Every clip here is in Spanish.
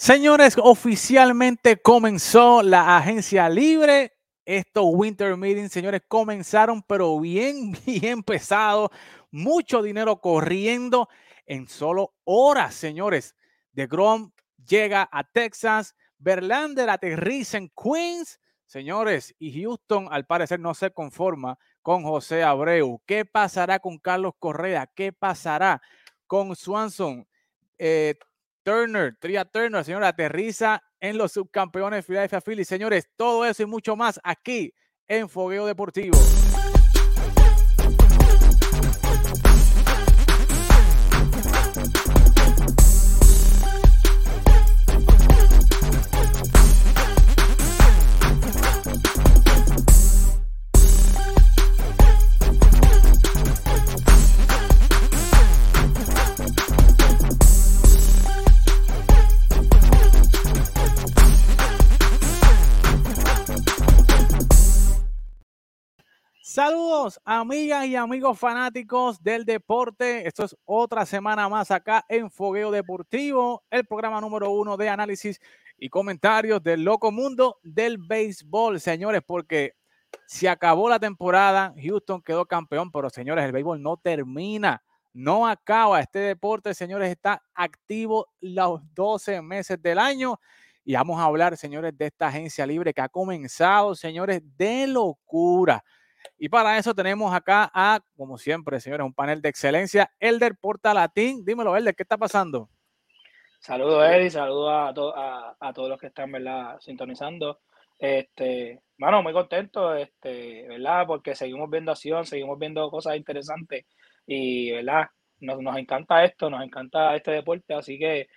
Señores, oficialmente comenzó la agencia libre. Estos Winter Meetings, señores, comenzaron, pero bien, bien pesado. Mucho dinero corriendo en solo horas, señores. De Grom llega a Texas. Verlander aterriza en Queens. Señores, y Houston al parecer no se conforma con José Abreu. ¿Qué pasará con Carlos Correa? ¿Qué pasará con Swanson? Eh, Turner, Tria Turner, señora, aterriza en los subcampeones Philadelphia Phillies. Señores, todo eso y mucho más aquí en Fogueo Deportivo. Amigas y amigos fanáticos del deporte. Esto es otra semana más acá en Fogueo Deportivo, el programa número uno de análisis y comentarios del loco mundo del béisbol, señores, porque se acabó la temporada, Houston quedó campeón, pero señores, el béisbol no termina, no acaba. Este deporte, señores, está activo los 12 meses del año. Y vamos a hablar, señores, de esta agencia libre que ha comenzado, señores, de locura y para eso tenemos acá a, como siempre, señores, un panel de excelencia. Elder Portalatín. Dímelo, Elder, ¿qué está pasando? Saludos, Eddie. Saludos a, a, todos los que están, ¿verdad? Sintonizando. Este, bueno, muy contento, este, ¿verdad? Porque seguimos viendo acción, seguimos viendo cosas interesantes y, ¿verdad? Nos, nos encanta esto, nos encanta este deporte, así que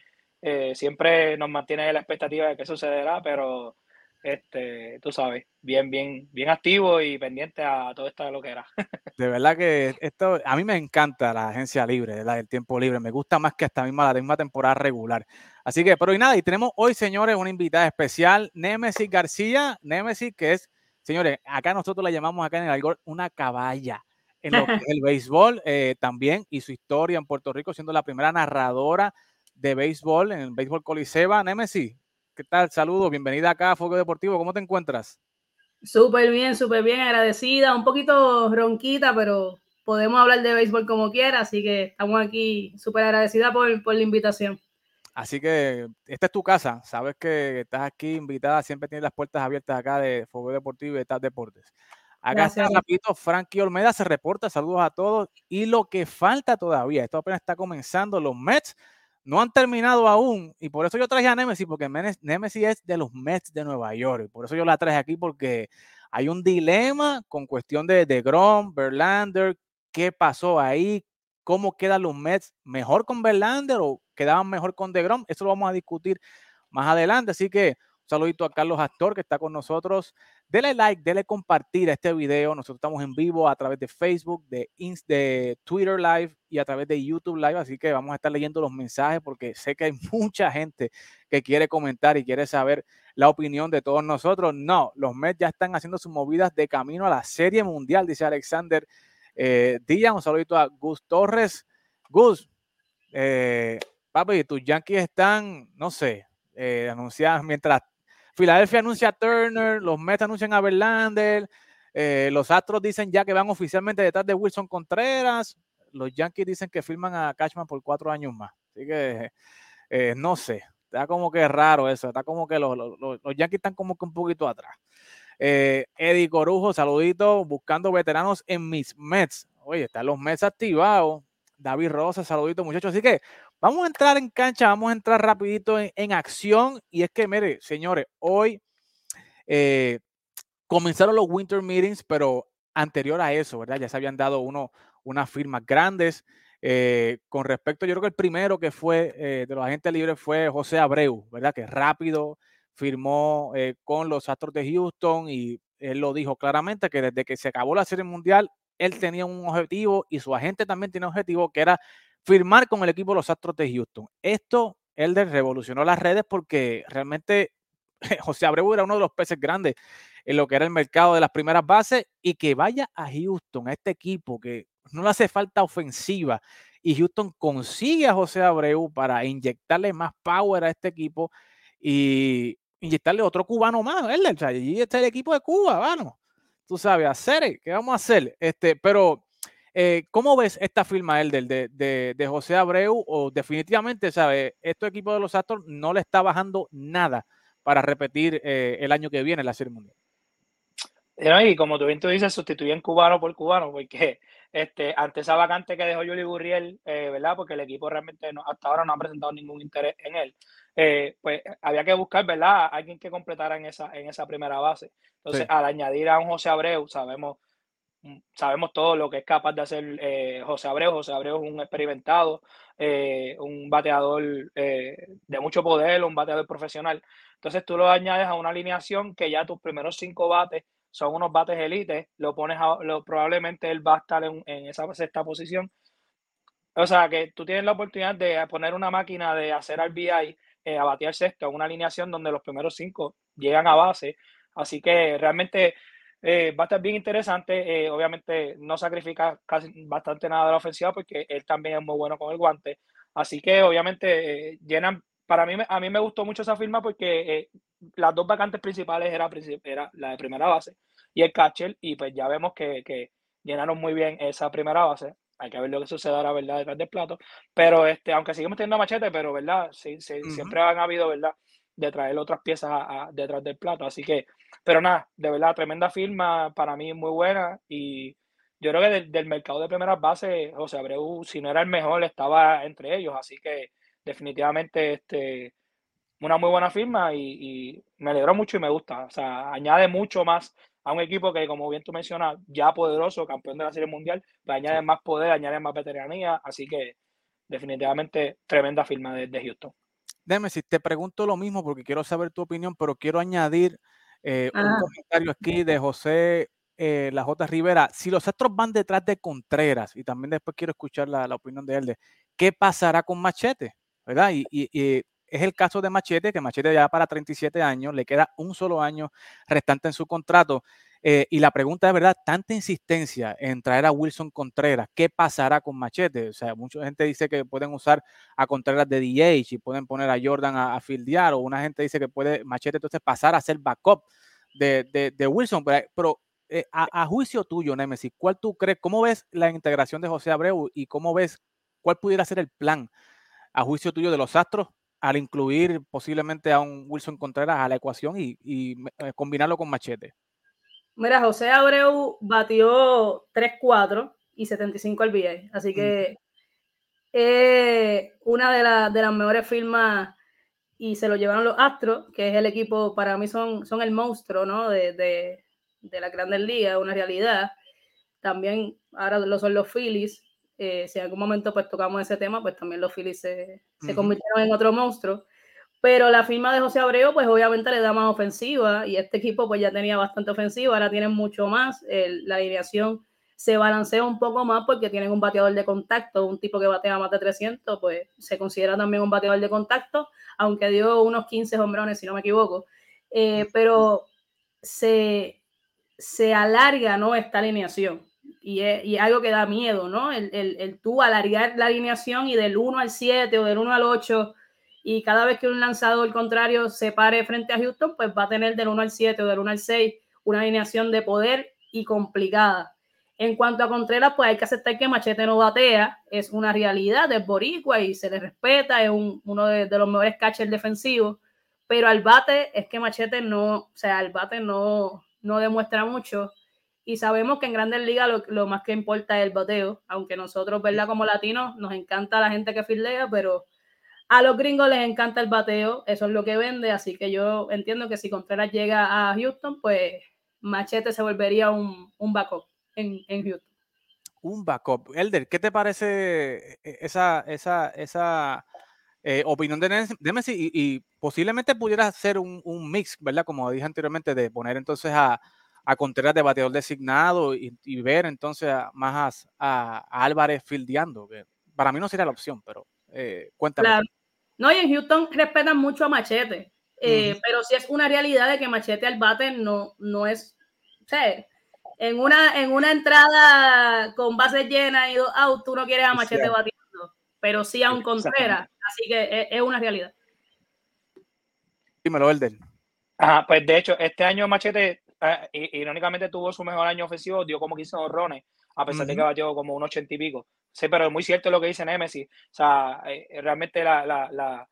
eh, siempre nos mantiene la expectativa de que sucederá, pero este, tú sabes, bien, bien, bien activo y pendiente a todo que era. De verdad que esto, a mí me encanta la agencia libre, la del tiempo libre, me gusta más que hasta misma la misma temporada regular. Así que, pero y nada, y tenemos hoy, señores, una invitada especial, Nemesis García, Nemesis, que es, señores, acá nosotros la llamamos acá en el algor una caballa en lo que es el béisbol eh, también y su historia en Puerto Rico, siendo la primera narradora de béisbol en el béisbol Coliseba. Nemesis, ¿Qué tal? Saludos, bienvenida acá a Fuego Deportivo. ¿Cómo te encuentras? Súper bien, súper bien, agradecida, un poquito ronquita, pero podemos hablar de béisbol como quiera, así que estamos aquí súper agradecida por, por la invitación. Así que esta es tu casa, sabes que estás aquí invitada, siempre tienes las puertas abiertas acá de Fuego Deportivo y de TAP Deportes. Acá está rapidito, Frankie Olmeda se reporta, saludos a todos. Y lo que falta todavía, esto apenas está comenzando, los Mets no han terminado aún, y por eso yo traje a Nemesis, porque Nemesis es de los Mets de Nueva York, y por eso yo la traje aquí, porque hay un dilema con cuestión de, de Grom, Verlander, qué pasó ahí, cómo quedan los Mets, mejor con Verlander o quedaban mejor con DeGrom, eso lo vamos a discutir más adelante, así que un saludito a Carlos Astor que está con nosotros. Dele like, dele compartir este video. Nosotros estamos en vivo a través de Facebook, de, de Twitter Live y a través de YouTube Live. Así que vamos a estar leyendo los mensajes porque sé que hay mucha gente que quiere comentar y quiere saber la opinión de todos nosotros. No, los Mets ya están haciendo sus movidas de camino a la Serie Mundial, dice Alexander eh, Díaz. Un saludito a Gus Torres. Gus, eh, papi, tus Yankees están, no sé, eh, anunciados mientras Filadelfia anuncia a Turner, los Mets anuncian a Verlander, eh, los Astros dicen ya que van oficialmente detrás de Wilson Contreras, los Yankees dicen que firman a Cashman por cuatro años más. Así que eh, no sé, está como que raro eso, está como que los, Yankees están como que un poquito atrás. Eh, Eddie Corujo, saludito, buscando veteranos en mis Mets. Oye, están los Mets activados. David Rosa, saludito muchachos. Así que Vamos a entrar en cancha, vamos a entrar rapidito en, acción. Y es que, mire, señores, hoy eh, comenzaron los Winter Meetings, pero anterior a eso, ¿verdad? Ya se habían dado uno, unas firmas grandes. Eh, con respecto, yo creo que el primero que fue eh, de los agentes libres fue José Abreu, ¿verdad? Que rápido firmó con los Astros de Houston y él lo dijo claramente que desde que se acabó la Serie Mundial, él tenía un objetivo y su agente también tiene un objetivo que era firmar con el equipo de los Astros de Houston. Esto, Elder, revolucionó las redes porque realmente José Abreu era uno de los peces grandes en lo que era el mercado de las primeras bases y que vaya a Houston, a este equipo que no le hace falta ofensiva y Houston consigue a José Abreu para inyectarle más power a este equipo. y inyectarle otro cubano más, ¿verdad? O sea, allí está el equipo de Cuba, vamos. Tú sabes, hacer, ¿qué vamos a hacer? Este, pero, eh, ¿cómo ves esta firma, Elder, de, de, de José Abreu? O definitivamente, ¿sabes? Este equipo de los Astros no le está bajando nada para repetir eh, el año que viene la Serie Mundial. Y como tú bien tú dices, sustituyen cubano por cubano, porque este, ante esa vacante que dejó Juli Gurriel, eh, ¿verdad? Porque el equipo realmente hasta ahora no ha presentado ningún interés en él. Eh, pues había que buscar, ¿verdad? Alguien que completara en esa, en esa primera base. Entonces, al añadir a un José Abreu, sabemos, sabemos todo lo que es capaz de hacer eh, José Abreu. José Abreu es un experimentado, un bateador de mucho poder, un bateador profesional. Entonces, tú lo añades a una alineación que ya tus primeros cinco bates son unos bates elite, lo pones a, probablemente él va a estar en, esa sexta posición. O sea, que tú tienes la oportunidad de poner una máquina de hacer RBI eh, a batear sexto, una alineación donde los primeros cinco llegan a base. Así que realmente eh, va a estar bien interesante. Eh, obviamente no sacrifica casi bastante nada de la ofensiva porque él también es muy bueno con el guante. Así que obviamente llenan, para mí, a mí me gustó mucho esa firma porque las dos vacantes principales era, era la de primera base y el catcher, y pues ya vemos que, que, llenaron muy bien esa primera base. Hay que ver lo que sucederá, ¿verdad? Detrás del plato. Pero este, aunque seguimos teniendo machete, pero, ¿verdad? Sí, Siempre han habido, ¿verdad? De traer otras piezas a, detrás del plato. Así que, pero nada, de verdad, tremenda firma, para mí muy buena. Y yo creo que del, del mercado de primeras bases, José Abreu, si no era el mejor, estaba entre ellos. Así que definitivamente este, una muy buena firma y, me alegró mucho y me gusta. O sea, añade mucho más a un equipo que, como bien tú mencionas, ya poderoso, campeón de la Serie Mundial, pues añade más poder, añade más veteranía. Así que definitivamente tremenda firma de, Houston. Déjame si te pregunto lo mismo porque quiero saber tu opinión, pero quiero añadir eh, un comentario aquí de José eh, La J. Rivera. Si los Astros van detrás de Contreras, y también después quiero escuchar la, opinión de él, de qué pasará con Machete, ¿verdad? y, y es el caso de Machete, que Machete ya para 37 años, le queda un solo año restante en su contrato. Eh, y la pregunta es, ¿verdad? Tanta insistencia en traer a Wilson Contreras, ¿qué pasará con Machete? O sea, mucha gente dice que pueden usar a Contreras de DH y pueden poner a Jordan a, a fildear, o una gente dice que puede Machete entonces pasar a ser backup de, de, Wilson. Pero, eh, a, juicio tuyo, Nemesis, ¿cuál tú crees? ¿Cómo ves la integración de José Abreu y cómo ves cuál pudiera ser el plan a juicio tuyo de los Astros al incluir posiblemente a un Wilson Contreras a la ecuación y, eh, combinarlo con Machete? Mira, José Abreu batió 3-4 y 75 al VA, así que es una de, de, las mejores firmas y se lo llevaron los Astros, que es el equipo, para mí son, son el monstruo ¿no? de, de, de la Grandes Ligas, una realidad. También ahora lo son los Phillies, eh, si en algún momento pues tocamos ese tema, pues también los Phillies se, convirtieron en otro monstruo. Pero la firma de José Abreu, pues obviamente le da más ofensiva y este equipo pues ya tenía bastante ofensiva, ahora tienen mucho más. la alineación se balancea un poco más porque tienen un bateador de contacto, un tipo que batea más de 300, pues se considera también un bateador de contacto, aunque dio unos 15 hombrones, si no me equivoco. Eh, pero se, se alarga, ¿no? Esta alineación y es, algo que da miedo, ¿no? El, el, el, tú alargar la alineación y del 1 al 7 o del 1 al 8 y cada vez que un lanzador contrario se pare frente a Houston, pues va a tener del 1 al 7 o del 1 al 6 una alineación de poder y complicada. En cuanto a Contreras, pues hay que aceptar que Machete no batea, es una realidad, es boricua y se le respeta, es uno de, de, los mejores catchers defensivos, pero al bate es que Machete no, o sea, al bate no, no demuestra mucho y sabemos que en grandes ligas lo, más que importa es el bateo, aunque nosotros, ¿verdad? Como latinos, nos encanta la gente que fildea, pero a los gringos les encanta el bateo, eso es lo que vende, así que yo entiendo que si Contreras llega a Houston, pues Machete se volvería un, un backup en, en, Houston. Un backup. Elder, ¿qué te parece eh, esa, esa, esa eh, opinión de, Messi? Y, posiblemente pudiera ser un, un mix, ¿verdad? Como dije anteriormente, de poner entonces a a Contreras de bateador designado y, ver entonces más a, Álvarez fildeando, que para mí no sería la opción, pero eh, cuéntame. Claro. No, y en Houston respetan mucho a Machete, eh, pero sí es una realidad de que Machete al bate no, no es, o sea, en una, en una entrada con base llena y dos out, tú no quieres a Machete batiendo, pero sí a un Contreras, así que es, es una realidad. Dímelo, Elder. Ajá, pues de hecho, este año Machete, eh, irónicamente tuvo su mejor año ofensivo, dio como 15 horrones, a pesar de que batió como un 80 y pico. Sí, pero es muy cierto lo que dice Nemesis. O sea, eh, realmente la, la, la,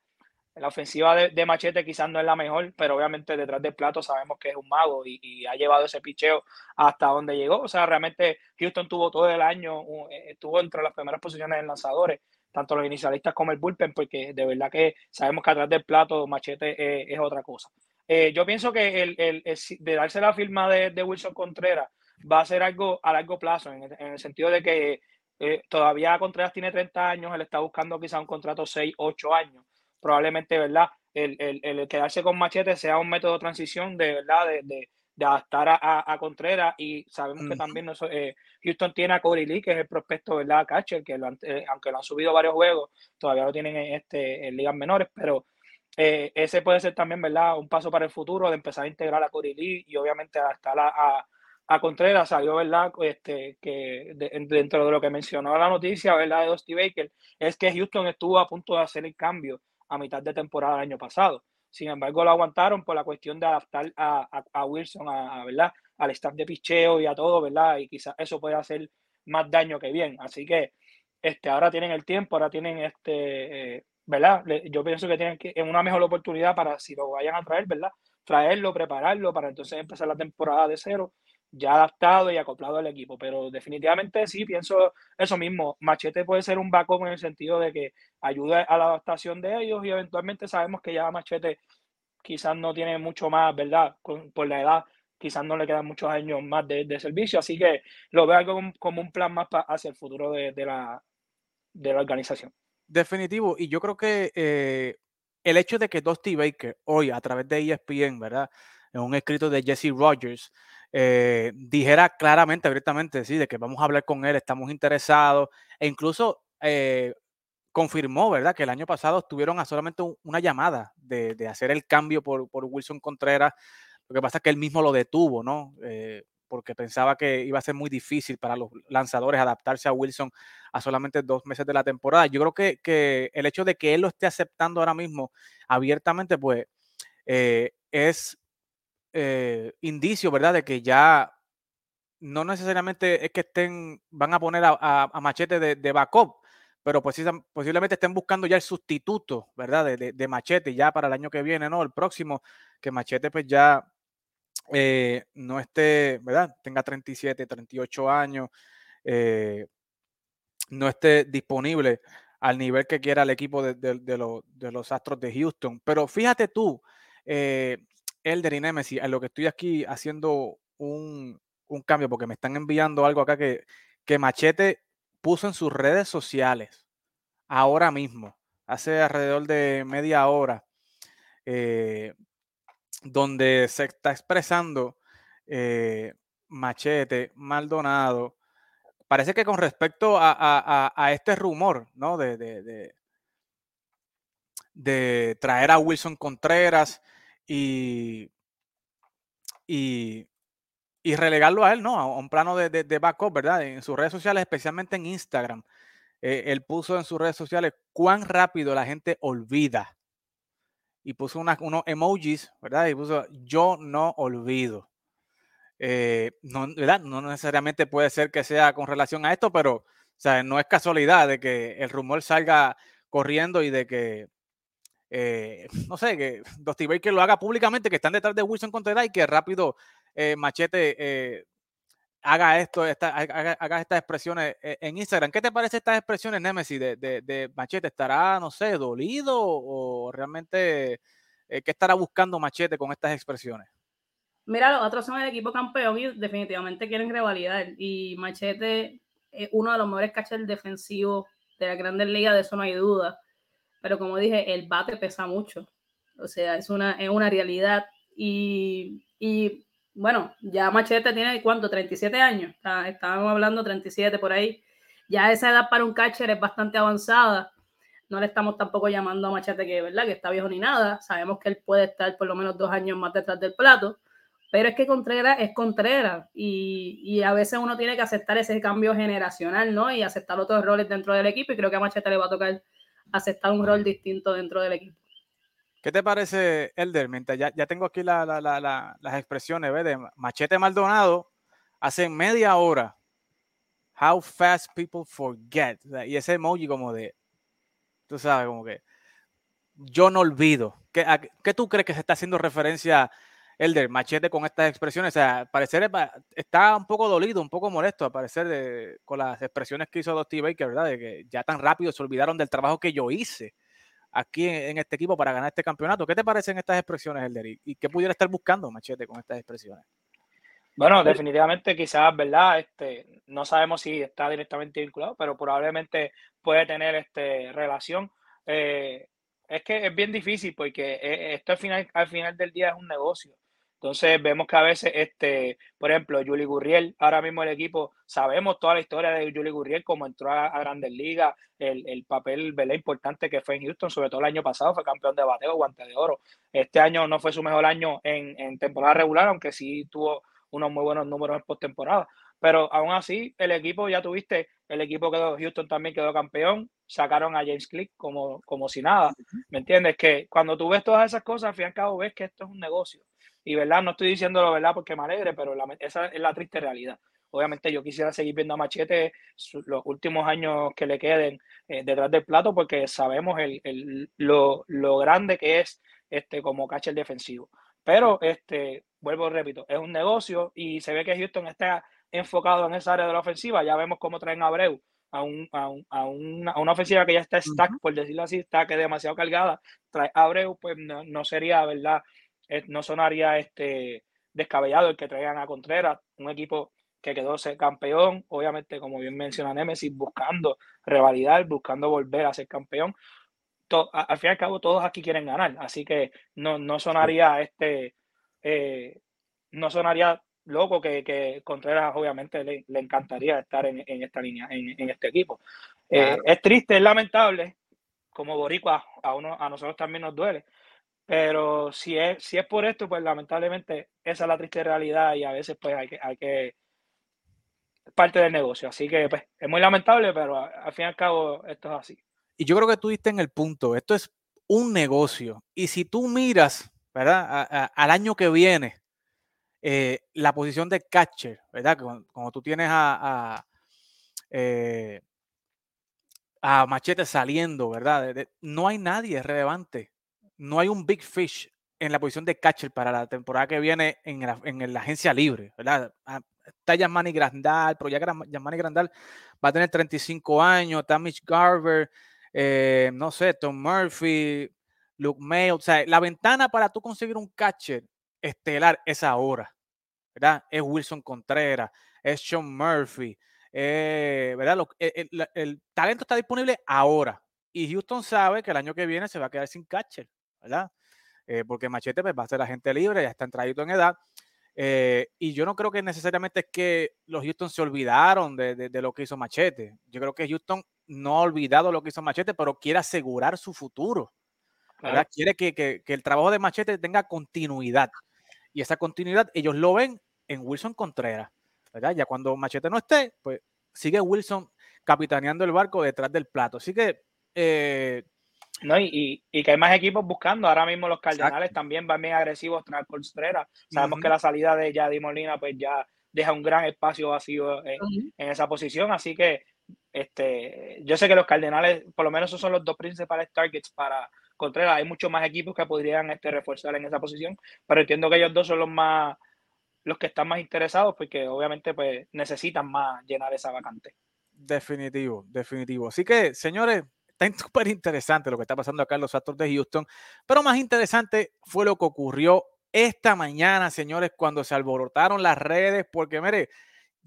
ofensiva de, Machete quizás no es la mejor, pero obviamente detrás del plato sabemos que es un mago y, ha llevado ese picheo hasta donde llegó. O sea, realmente Houston tuvo todo el año, eh, estuvo entre las primeras posiciones en lanzadores, tanto los inicialistas como el bullpen, porque de verdad que sabemos que atrás del plato Machete es otra cosa. Eh, yo pienso que el, el, de darse la firma de, Wilson Contreras va a ser algo a largo plazo, en el, sentido de que eh, todavía Contreras tiene 30 años, él está buscando quizá un contrato 6, 8 años. Probablemente, ¿verdad? El, el, quedarse con Machete sea un método de transición de verdad, de, de, adaptar a, a, Contreras y sabemos que también eh, Houston tiene a Corey Lee, que es el prospecto, ¿verdad? Catcher, que aunque lo han subido varios juegos, todavía lo tienen en, este, en ligas menores, pero eh, ese puede ser también, ¿verdad? Un paso para el futuro de empezar a integrar a Corey Lee y obviamente hasta la, a, a Contreras salió, ¿verdad? Este, que dentro de lo que mencionó la noticia, ¿verdad? De Dusty Baker, es que Houston estuvo a punto de hacer el cambio a mitad de temporada del año pasado. Sin embargo, lo aguantaron por la cuestión de adaptar a, a, Wilson, a, ¿verdad? Al staff de picheo y a todo, ¿verdad? Y quizás eso puede hacer más daño que bien. Así que este, ahora tienen el tiempo, ahora tienen este, eh, ¿verdad? Yo pienso que tienen que, en una mejor oportunidad para si lo vayan a traer, ¿verdad? Traerlo, prepararlo para entonces empezar la temporada de cero, ya adaptado y acoplado al equipo. Pero definitivamente sí, pienso eso mismo. Machete puede ser un backup en el sentido de que ayuda a la adaptación de ellos y eventualmente sabemos que ya Machete quizás no tiene mucho más, ¿verdad? por la edad, quizás no le quedan muchos años más de, servicio. Así que lo veo como, como un plan más hacia el futuro de, la, de la organización. Definitivo. Y yo creo que eh, el hecho de que Dusty Baker hoy a través de ESPN, ¿verdad? En un escrito de Jesse Rogers, eh, dijera claramente, abiertamente, sí, de que vamos a hablar con él, estamos interesados, e incluso eh, confirmó, ¿verdad? Que el año pasado estuvieron a solamente una llamada de, hacer el cambio por, por, Wilson Contreras. Lo que pasa es que él mismo lo detuvo, ¿no? porque pensaba que iba a ser muy difícil para los lanzadores adaptarse a Wilson a solamente dos meses de la temporada. Yo creo que, el hecho de que él lo esté aceptando ahora mismo abiertamente, pues eh, es eh, indicio, ¿verdad?, de que ya no necesariamente es que estén, van a poner a, Machete de, backup, pero posiblemente estén buscando ya el sustituto, ¿verdad?, de, de, Machete ya para el año que viene, ¿no? El próximo, que Machete pues ya eh, no esté, ¿verdad? Tenga 37, 38 años, eh, no esté disponible al nivel que quiera el equipo de, los Astros de Houston. Pero fíjate tú, eh, Elder y Nemesis, en lo que estoy aquí haciendo un, cambio, porque me están enviando algo acá que, que Machete puso en sus redes sociales ahora mismo, hace alrededor de media hora. Eh, donde se está expresando eh, Machete, Maldonado. Parece que con respecto a, este rumor, ¿no? De, de, traer a Wilson Contreras y, y, relegarlo a él, ¿no? A un plano de, de, backup, ¿verdad? En sus redes sociales, especialmente en Instagram. Eh, él puso en sus redes sociales cuán rápido la gente olvida y puso unos emojis, ¿verdad? Y puso yo no olvido. Eh, no, ¿verdad? no necesariamente puede ser que sea con relación a esto, pero o sea, no es casualidad de que el rumor salga corriendo y de que, eh, no sé, que Dusty Baker lo haga públicamente, que están detrás de Wilson Contreras y que rápido eh, Machete haga esto, haga, estas expresiones eh, en Instagram. ¿Qué te parece estas expresiones, Nemesis, de, de, Machete? ¿Estará, no sé, dolido o realmente eh, qué estará buscando Machete con estas expresiones? Mira, los otros son el equipo campeón y definitivamente quieren revalidar. Y Machete es uno de los mejores catchers defensivos de la Grandes Ligas, de eso no hay duda. Pero como dije, el bate pesa mucho. O sea, es una, es una realidad. Y, y bueno, ya Machete tiene cuánto, 37 años, estábamos hablando 37 por ahí. Ya esa edad para un catcher es bastante avanzada. No le estamos tampoco llamando a Machete que, ¿verdad? que está viejo ni nada. Sabemos que él puede estar por lo menos dos años más detrás del plato. Pero es que Contreras es Contreras y, y, a veces uno tiene que aceptar ese cambio generacional, ¿no? Y aceptar otros roles dentro del equipo y creo que a Machete le va a tocar aceptar un rol distinto dentro del equipo. ¿Qué te parece, Elder? Mientras ya, ya tengo aquí las expresiones ¿ves? de Machete Maldonado hace media hora. How fast people forget. Y ese emoji como de, tú sabes, como que yo no olvido. ¿Qué, ¿qué tú crees que se está haciendo referencia Elder Machete con estas expresiones? O sea, parecer está un poco dolido, un poco molesto, a parecer de, con las expresiones que hizo Dusty Baker, ¿verdad? Que ya tan rápido se olvidaron del trabajo que yo hice aquí en, este equipo para ganar este campeonato. ¿Qué te parecen estas expresiones, Elder? ¿Y, qué pudiera estar buscando Machete con estas expresiones? Bueno, definitivamente quizás, ¿verdad? Este, no sabemos si está directamente vinculado, pero probablemente puede tener este, relación. Eh, es que es bien difícil porque eh, esto al final, al final del día es un negocio. Entonces vemos que a veces, este, por ejemplo, Juli Gurriel, ahora mismo el equipo, sabemos toda la historia de Juli Gurriel, cómo entró a, Grandes Ligas, el, el papel ¿verdad? importante que fue en Houston, sobre todo el año pasado, fue campeón de bateo, guante de oro. Este año no fue su mejor año en, en temporada regular, aunque sí tuvo unos muy buenos números en postemporada. Pero aún así, el equipo, ya tuviste, el equipo quedó, Houston también quedó campeón, sacaron a James Click como, como si nada. ¿Me entiendes? Que cuando tú ves todas esas cosas, al fin y al cabo ves que esto es un negocio. Y verdad, no estoy diciéndolo verdad porque me alegre, pero esa es la triste realidad. Obviamente yo quisiera seguir viendo a Machete los últimos años que le queden eh, detrás del plato porque sabemos el, lo, grande que es este, como catcher defensivo. Pero, este, vuelvo, repito, es un negocio y se ve que Houston está enfocado en esa área de la ofensiva. Ya vemos cómo traen a Abreu a, un, a, a, una, ofensiva que ya está stack, por decirlo así, está que demasiado cargada. Trae a Abreu, pues no, no sería, ¿verdad? No sonaría este descabellado el que traigan a Contreras, un equipo que quedó ser campeón, obviamente, como bien menciona Nemesis, buscando revalidar, buscando volver a ser campeón. al fin y al cabo, todos aquí quieren ganar, así que no, no sonaría este, eh, no sonaría loco que, Contreras obviamente le, encantaría estar en, esta línea, en, este equipo. Eh, es triste, es lamentable, como boricua a, uno, a nosotros también nos duele, pero si es, si es por esto, pues lamentablemente esa es la triste realidad y a veces pues hay que, hay que parte del negocio. Así que pues, es muy lamentable, pero al fin y al cabo esto es así. Y yo creo que tú diste en el punto, esto es un negocio. Y si tú miras, ¿verdad? al año que viene, eh, la posición de catcher, ¿verdad? Como, tú tienes a, a, eh, a Machete saliendo, ¿verdad? no hay nadie relevante no hay un big fish en la posición de catcher para la temporada que viene en la, agencia libre, ¿verdad? Ah, está Yamani Grandal, pero ya Yamani Grandal va a tener 35 años, está Mitch Garver, eh, no sé, Tom Murphy, Luke May, o sea, la ventana para tú conseguir un catcher estelar es ahora, ¿verdad? Es Wilson Contreras, es Sean Murphy, eh, ¿verdad? el talento está disponible ahora. Y Houston sabe que el año que viene se va a quedar sin catcher. ¿Verdad? Eh, porque Machete pues, va a ser agente libre, ya está entradito en edad. Eh, y yo no creo que necesariamente es que los Houston se olvidaron de, lo que hizo Machete. Yo creo que Houston no ha olvidado lo que hizo Machete, pero quiere asegurar su futuro. ¿verdad? Quiere que, el trabajo de Machete tenga continuidad. Y esa continuidad ellos lo ven en Wilson Contreras. ¿verdad? Ya cuando Machete no esté, pues sigue Wilson capitaneando el barco detrás del plato. Así que eh, no, y, y, que hay más equipos buscando. Ahora mismo los Cardenales también van bien agresivos tras Contreras. Sabemos que la salida de Yadi Molina pues ya deja un gran espacio vacío en, esa posición. Así que este, yo sé que los Cardenales, por lo menos esos son los dos principales targets para Contreras. Hay muchos más equipos que podrían este, reforzar en esa posición, pero entiendo que ellos dos son los más los que están más interesados porque obviamente pues necesitan más llenar esa vacante. Definitivo, definitivo. Así que, señores, Está súper interesante lo que está pasando acá en los Astros de Houston, pero más interesante fue lo que ocurrió esta mañana, señores, cuando se alborotaron las redes, porque mire,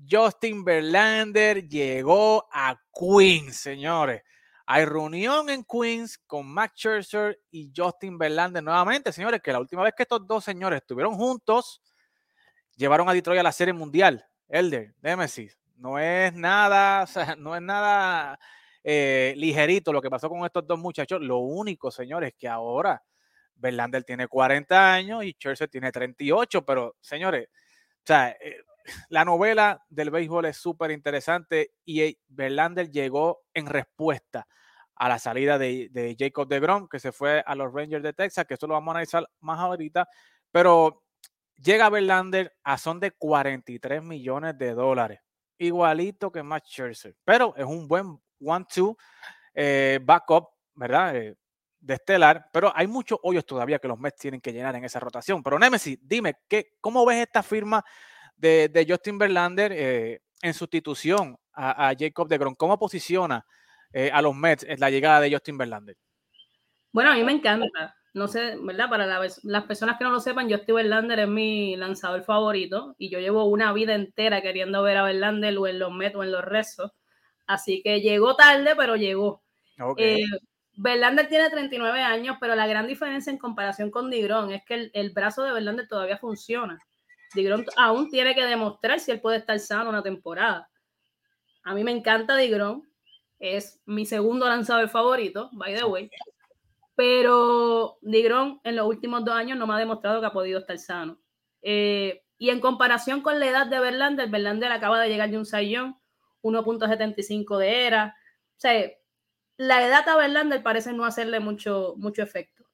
Justin Verlander llegó a Queens, señores. Hay reunión en Queens con Max Scherzer y Justin Verlander nuevamente, señores, que la última vez que estos dos señores estuvieron juntos, llevaron a Detroit a la Serie Mundial. Elder, Nemesis, no es nada, o sea, no es nada eh, ligerito lo que pasó con estos dos muchachos. Lo único, señores, es que ahora Verlander tiene 40 años y Churchill tiene 38, pero señores, o sea, eh, la novela del béisbol es súper interesante y Verlander llegó en respuesta a la salida de, de Jacob DeGrom, que se fue a los Rangers de Texas, que eso lo vamos a analizar más ahorita, pero llega Verlander a son de 43 millones de dólares, igualito que Matt Scherzer, pero es un buen one-two eh, backup, ¿verdad? Eh, de estelar, pero hay muchos hoyos todavía que los Mets tienen que llenar en esa rotación. Pero Nemesis, dime, ¿qué, ¿cómo ves esta firma de, Justin Verlander eh, en sustitución a, Jacob DeGrom? ¿Cómo posiciona a los Mets en la llegada de Justin Verlander? Bueno, a mí me encanta. No sé, ¿verdad? Para las personas que no lo sepan, Justin Verlander es mi lanzador favorito y yo llevo una vida entera queriendo ver a Verlander o en los Mets o en los Rezos. Así que llegó tarde, pero llegó. Okay. Eh, Verlander tiene 39 años, pero la gran diferencia en comparación con Digrón es que el, brazo de Verlander todavía funciona. Digrón aún tiene que demostrar si él puede estar sano una temporada. A mí me encanta Digrón, es mi segundo lanzador favorito, by the way. Pero Digrón en los últimos dos años no me ha demostrado que ha podido estar sano. Eh, y en comparación con la edad de Verlander, Verlander acaba de llegar de un sayón, 1.75 de era. O sea, la edad a Verlander parece no hacerle mucho, mucho efecto.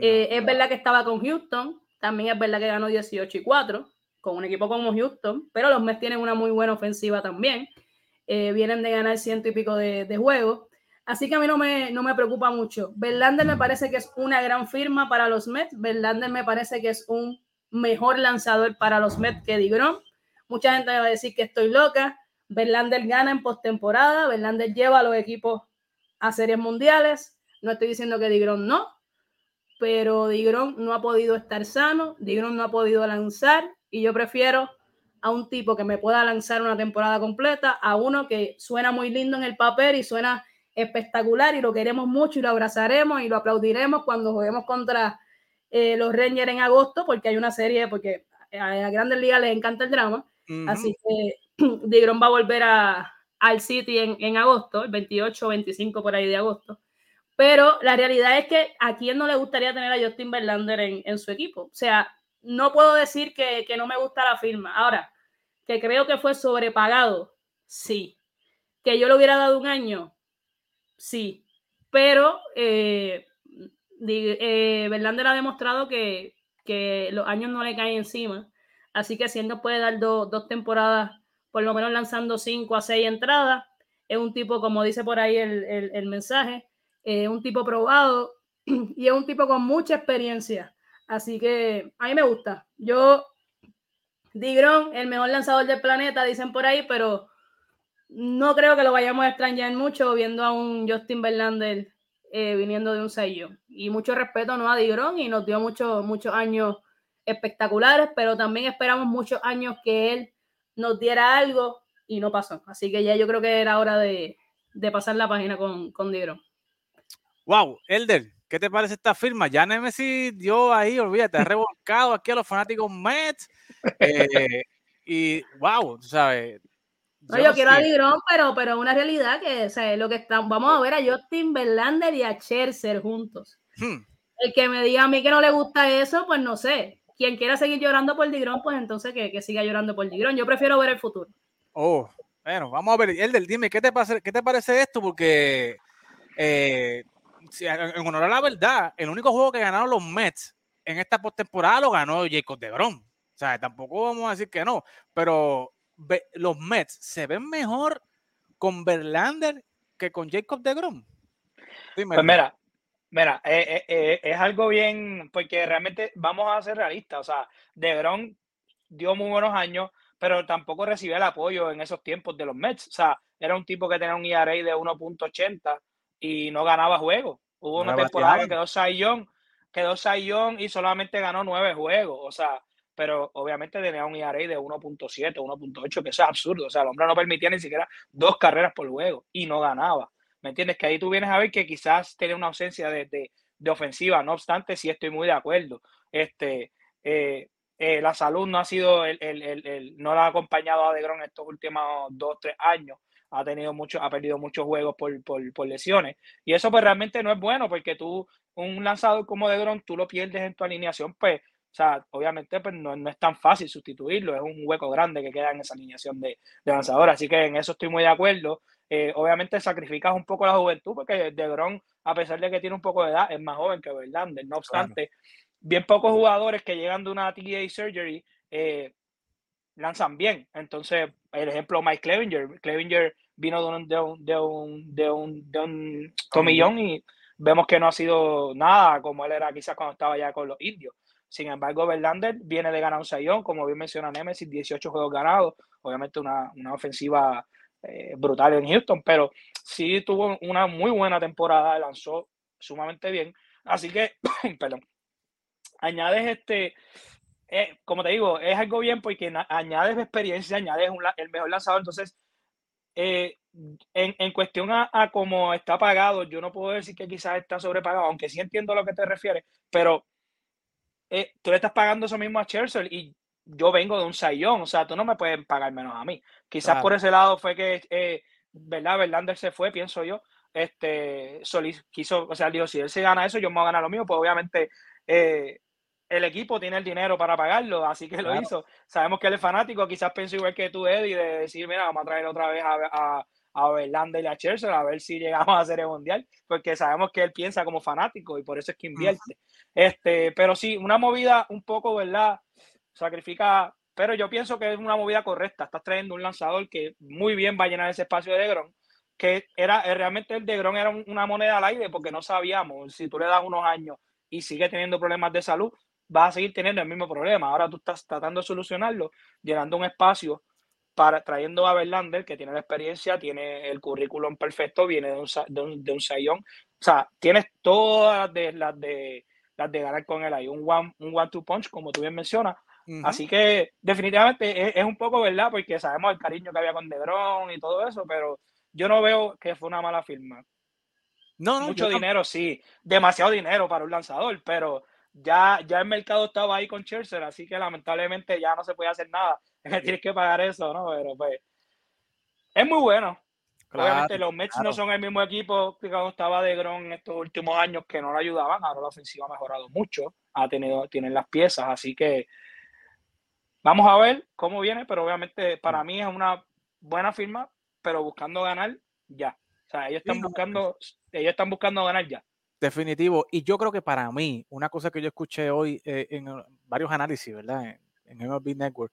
Eh, es verdad que estaba con Houston, también es verdad que ganó 18 y 4 con un equipo como Houston, pero los Mets tienen una muy buena ofensiva también. Eh, vienen de ganar ciento y pico de, de juegos. Así que a mí no me, no me preocupa mucho. Verlander me parece que es una gran firma para los Mets. Verlander me parece que es un mejor lanzador para los Mets que DeGrom. Mucha gente me va a decir que estoy loca. Verlander gana en postemporada. Verlander lleva a los equipos a series mundiales. No estoy diciendo que Digron no, pero Digron no ha podido estar sano, Digron no ha podido lanzar y yo prefiero a un tipo que me pueda lanzar una temporada completa, a uno que suena muy lindo en el papel y suena espectacular y lo queremos mucho y lo abrazaremos y lo aplaudiremos cuando juguemos contra eh, los Rangers en agosto, porque hay una serie, porque a la Grandes Ligas les encanta el drama, así que Digron va a volver a, al City en, en agosto, el 28 o 25 por ahí de agosto. Pero la realidad es que a quién no le gustaría tener a Justin Verlander en, en su equipo. O sea, no puedo decir que, que, no me gusta la firma. Ahora, que creo que fue sobrepagado, sí. Que yo le hubiera dado un año, sí. Pero eh, eh, Verlander ha demostrado que, que, los años no le caen encima. Así que si él nos puede dar dos temporadas por lo menos lanzando 5 a 6 entradas. Es un tipo, como dice por ahí el, el, mensaje, un tipo probado y es un tipo con mucha experiencia. Así que a mí me gusta. Yo, Digron, el mejor lanzador del planeta, dicen por ahí, pero no creo que lo vayamos a extrañar mucho viendo a un Justin Verlander eh, viniendo de un sello. Y mucho respeto ¿no? a Digron y nos dio muchos muchos años espectaculares, pero también esperamos muchos años que él nos diera algo y no pasó. Así que ya yo creo que era hora de, de pasar la página con, con. Wow, Elder, ¿qué te parece esta firma? Ya Nemesis dio ahí, olvídate, ha revolcado aquí a los fanáticos Mets. Eh, y wow, tú sabes. Yo, no, yo quiero a Digrón, pero, pero una realidad que o sea, lo que está, vamos a ver a Justin Verlander y a Scherzer juntos. Hmm. El que me diga a mí que no le gusta eso, pues no sé quien quiera seguir llorando por Digrón, pues entonces que, siga llorando por Digrón. Yo prefiero ver el futuro. Oh, bueno, vamos a ver. Elder, dime, ¿qué te, parece, qué te parece esto? Porque eh, en honor a la verdad, el único juego que ganaron los Mets en esta postemporada lo ganó Jacob DeGrom. O sea, tampoco vamos a decir que no, pero los Mets se ven mejor con Verlander que con Jacob DeGrom. Dime, pues mira, Mira, eh, eh, eh, es algo bien, porque realmente vamos a ser realistas. O sea, DeGrom dio muy buenos años, pero tampoco recibió el apoyo en esos tiempos de los Mets. O sea, era un tipo que tenía un ERA de 1.80 y no ganaba juegos. Hubo una temporada que quedó Sayón, quedó Sayón y solamente ganó nueve juegos. O sea, pero obviamente tenía un ERA de 1.7, 1.8, que eso es absurdo. O sea, el hombre no permitía ni siquiera dos carreras por juego y no ganaba. ¿Me entiendes? Que ahí tú vienes a ver que quizás tiene una ausencia de, de, ofensiva, no obstante, sí estoy muy de acuerdo. Este, eh, eh, la salud no ha sido, el, el, el, no la ha acompañado a DeGrom estos últimos dos, tres años. Ha tenido mucho, ha perdido muchos juegos por, por, por, lesiones. Y eso pues realmente no es bueno porque tú, un lanzador como DeGrom, tú lo pierdes en tu alineación, pues O sea, obviamente pues no, no, es tan fácil sustituirlo, es un hueco grande que queda en esa alineación de, de lanzador. Así que en eso estoy muy de acuerdo. Eh, obviamente sacrificas un poco la juventud porque DeGrom, a pesar de que tiene un poco de edad, es más joven que Verlander. No obstante, bien pocos jugadores que llegan de una TDA surgery eh, lanzan bien. Entonces, el ejemplo Mike Clevinger. Clevinger vino de un, de un, de un, de un, de un tomillón y vemos que no ha sido nada como él era quizás cuando estaba ya con los indios. Sin embargo, Verlander viene de ganar un sayón, como bien menciona Nemesis, 18 juegos ganados. Obviamente una, una ofensiva eh, brutal en Houston, pero sí tuvo una muy buena temporada, lanzó sumamente bien. Así que, perdón, añades este, eh, como te digo, es algo bien porque añades experiencia, añades el mejor lanzador. Entonces, eh, en, en, cuestión a, a, cómo está pagado, yo no puedo decir que quizás está sobrepagado, aunque sí entiendo a lo que te refieres, pero tú le estás pagando eso mismo a Chelsea y yo vengo de un sayón, o sea, tú no me puedes pagar menos a mí. Quizás por ese lado fue que, eh, ¿verdad? Verlander se fue, pienso yo. Este, Solís quiso, o sea, dijo, si él se gana eso, yo me voy a ganar lo mío, pues obviamente eh, el equipo tiene el dinero para pagarlo, así que lo hizo. Sabemos que él es fanático, quizás pensó igual que tú, Eddie, de decir, mira, vamos a traer otra vez a, a, a Verlander y a Chelsea a ver si llegamos a hacer el mundial, porque sabemos que él piensa como fanático y por eso es que invierte. Este, pero sí, una movida un poco, ¿verdad? sacrifica, pero yo pienso que es una movida correcta. Estás trayendo un lanzador que muy bien va a llenar ese espacio de Degron, que era eh, realmente el Degron era una moneda al aire porque no sabíamos si tú le das unos años y sigue teniendo problemas de salud, vas a seguir teniendo el mismo problema. Ahora tú estás tratando de solucionarlo, llenando un espacio para trayendo a Verlander, que tiene la experiencia, tiene el currículum perfecto, viene de un, de un, de un sayón. O sea, tienes todas las de, las de, las de ganar con él ahí. Un one, un one two punch, como tú bien mencionas, Así que definitivamente es, un poco verdad, porque sabemos el cariño que había con Debron y todo eso, pero yo no veo que fue una mala firma. No, Mucho dinero, sí, demasiado dinero para un lanzador, pero ya, ya el mercado estaba ahí con Chelsea, así que lamentablemente ya no se puede hacer nada. Tienes que pagar eso, ¿no? Pero pues es muy bueno. Obviamente los Mets no son el mismo equipo que cuando estaba de Gron en estos últimos años que no lo ayudaban. Ahora la ofensiva ha mejorado mucho, ha tenido, tienen las piezas, así que Vamos a ver cómo viene, pero obviamente para mí es una buena firma, pero buscando ganar ya. O sea, ellos están buscando, ellos están buscando ganar ya. Definitivo. Y yo creo que para mí, una cosa que yo escuché hoy eh, en varios análisis, ¿verdad? En, MLB Network,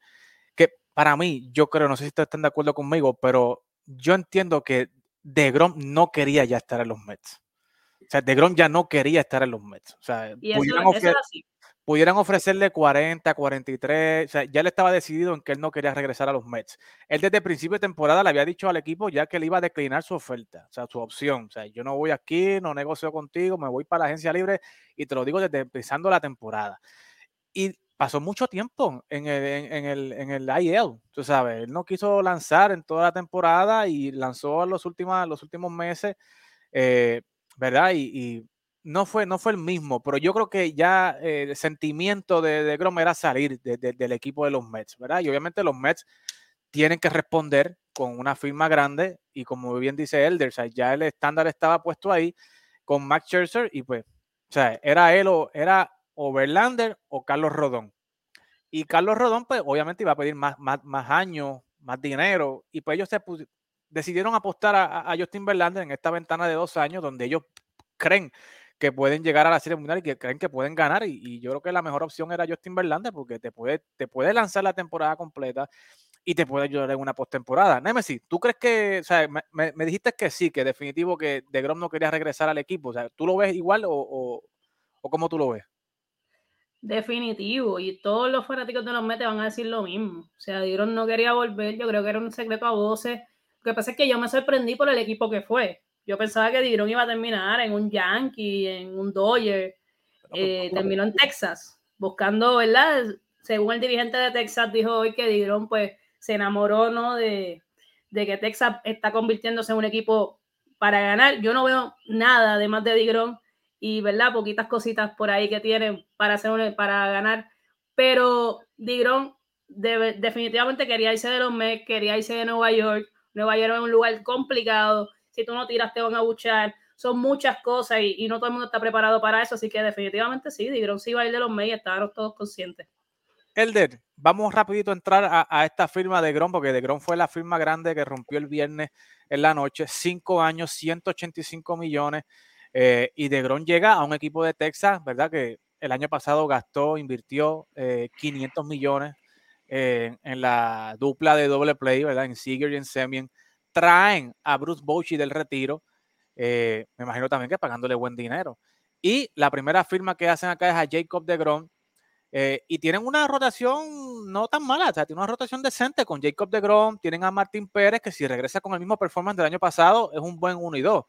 que para mí, yo creo, no sé si ustedes están de acuerdo conmigo, pero yo entiendo que DeGrom no quería ya estar en los Mets. O sea, DeGrom ya no quería estar en los Mets. O sea, y eso, así pudieran ofrecerle 40, 43, o sea, ya él estaba decidido en que él no quería regresar a los Mets. Él desde el principio de temporada le había dicho al equipo ya que él iba a declinar su oferta, o sea, su opción. O sea, yo no voy aquí, no negocio contigo, me voy para la agencia libre y te lo digo desde empezando la temporada. Y pasó mucho tiempo en el, en, el, en el IL, tú sabes, él no quiso lanzar en toda la temporada y lanzó en los últimos, los últimos meses, eh, ¿verdad? y no fue, no fue el mismo, pero yo creo que ya eh, el sentimiento de, de Grom era salir del equipo de los Mets, ¿verdad? Y obviamente los Mets tienen que responder con una firma grande y como bien dice Elder, ya el estándar estaba puesto ahí con Max Scherzer y pues, o sea, era él o era o Verlander o Carlos Rodón. Y Carlos Rodón, pues obviamente iba a pedir más, más, más años, más dinero y pues ellos se decidieron apostar a, a Justin Verlander en esta ventana de dos años donde ellos creen que pueden llegar a la Serie Mundial y que creen que pueden ganar. Y, yo creo que la mejor opción era Justin Verlander porque te puede, te puede lanzar la temporada completa y te puede ayudar en una postemporada. Nemesis, ¿tú crees que, o sea, me, dijiste que sí, que definitivo que De Grom no quería regresar al equipo? O sea, ¿tú lo ves igual o, o, o cómo tú lo ves? Definitivo, y todos los fanáticos de los Mets van a decir lo mismo. O sea, Grom no quería volver, yo creo que era un secreto a voces. Lo que pasa es que yo me sorprendí por el equipo que fue. Yo pensaba que Digron iba a terminar en un Yankee, en un Dodger. Eh, terminó en Texas, buscando, ¿verdad? Según el dirigente de Texas dijo hoy que Digron pues se enamoró, ¿no? De, de que Texas está convirtiéndose en un equipo para ganar. Yo no veo nada además de Digron y, ¿verdad? Poquitas cositas por ahí que tienen para, hacer para ganar. Pero Digron definitivamente quería irse de los Mets, quería irse de Nueva York. Nueva York es un lugar complicado si tú no tiras te van a buchar. son muchas cosas y, no todo el mundo está preparado para eso, así que definitivamente sí, DeGrom sí va a ir de los Mets, estábamos todos conscientes. Elder, vamos rapidito a entrar a, esta firma de Grom, porque de Grom fue la firma grande que rompió el viernes en la noche, cinco años, 185 millones, eh, y de Grom llega a un equipo de Texas, ¿verdad? Que el año pasado gastó, invirtió 500 eh, millones eh, en la dupla de doble play, ¿verdad? En Seager y en Semien. Traen a Bruce Bochy del retiro, me imagino también que pagándole buen dinero. Y la primera firma que hacen acá es a Jacob de Grom, eh, y tienen una rotación no tan mala, o sea, tienen una rotación decente con Jacob de Grom, tienen a Martín Pérez, que si regresa con el mismo performance del año pasado, es un buen 1 y 2.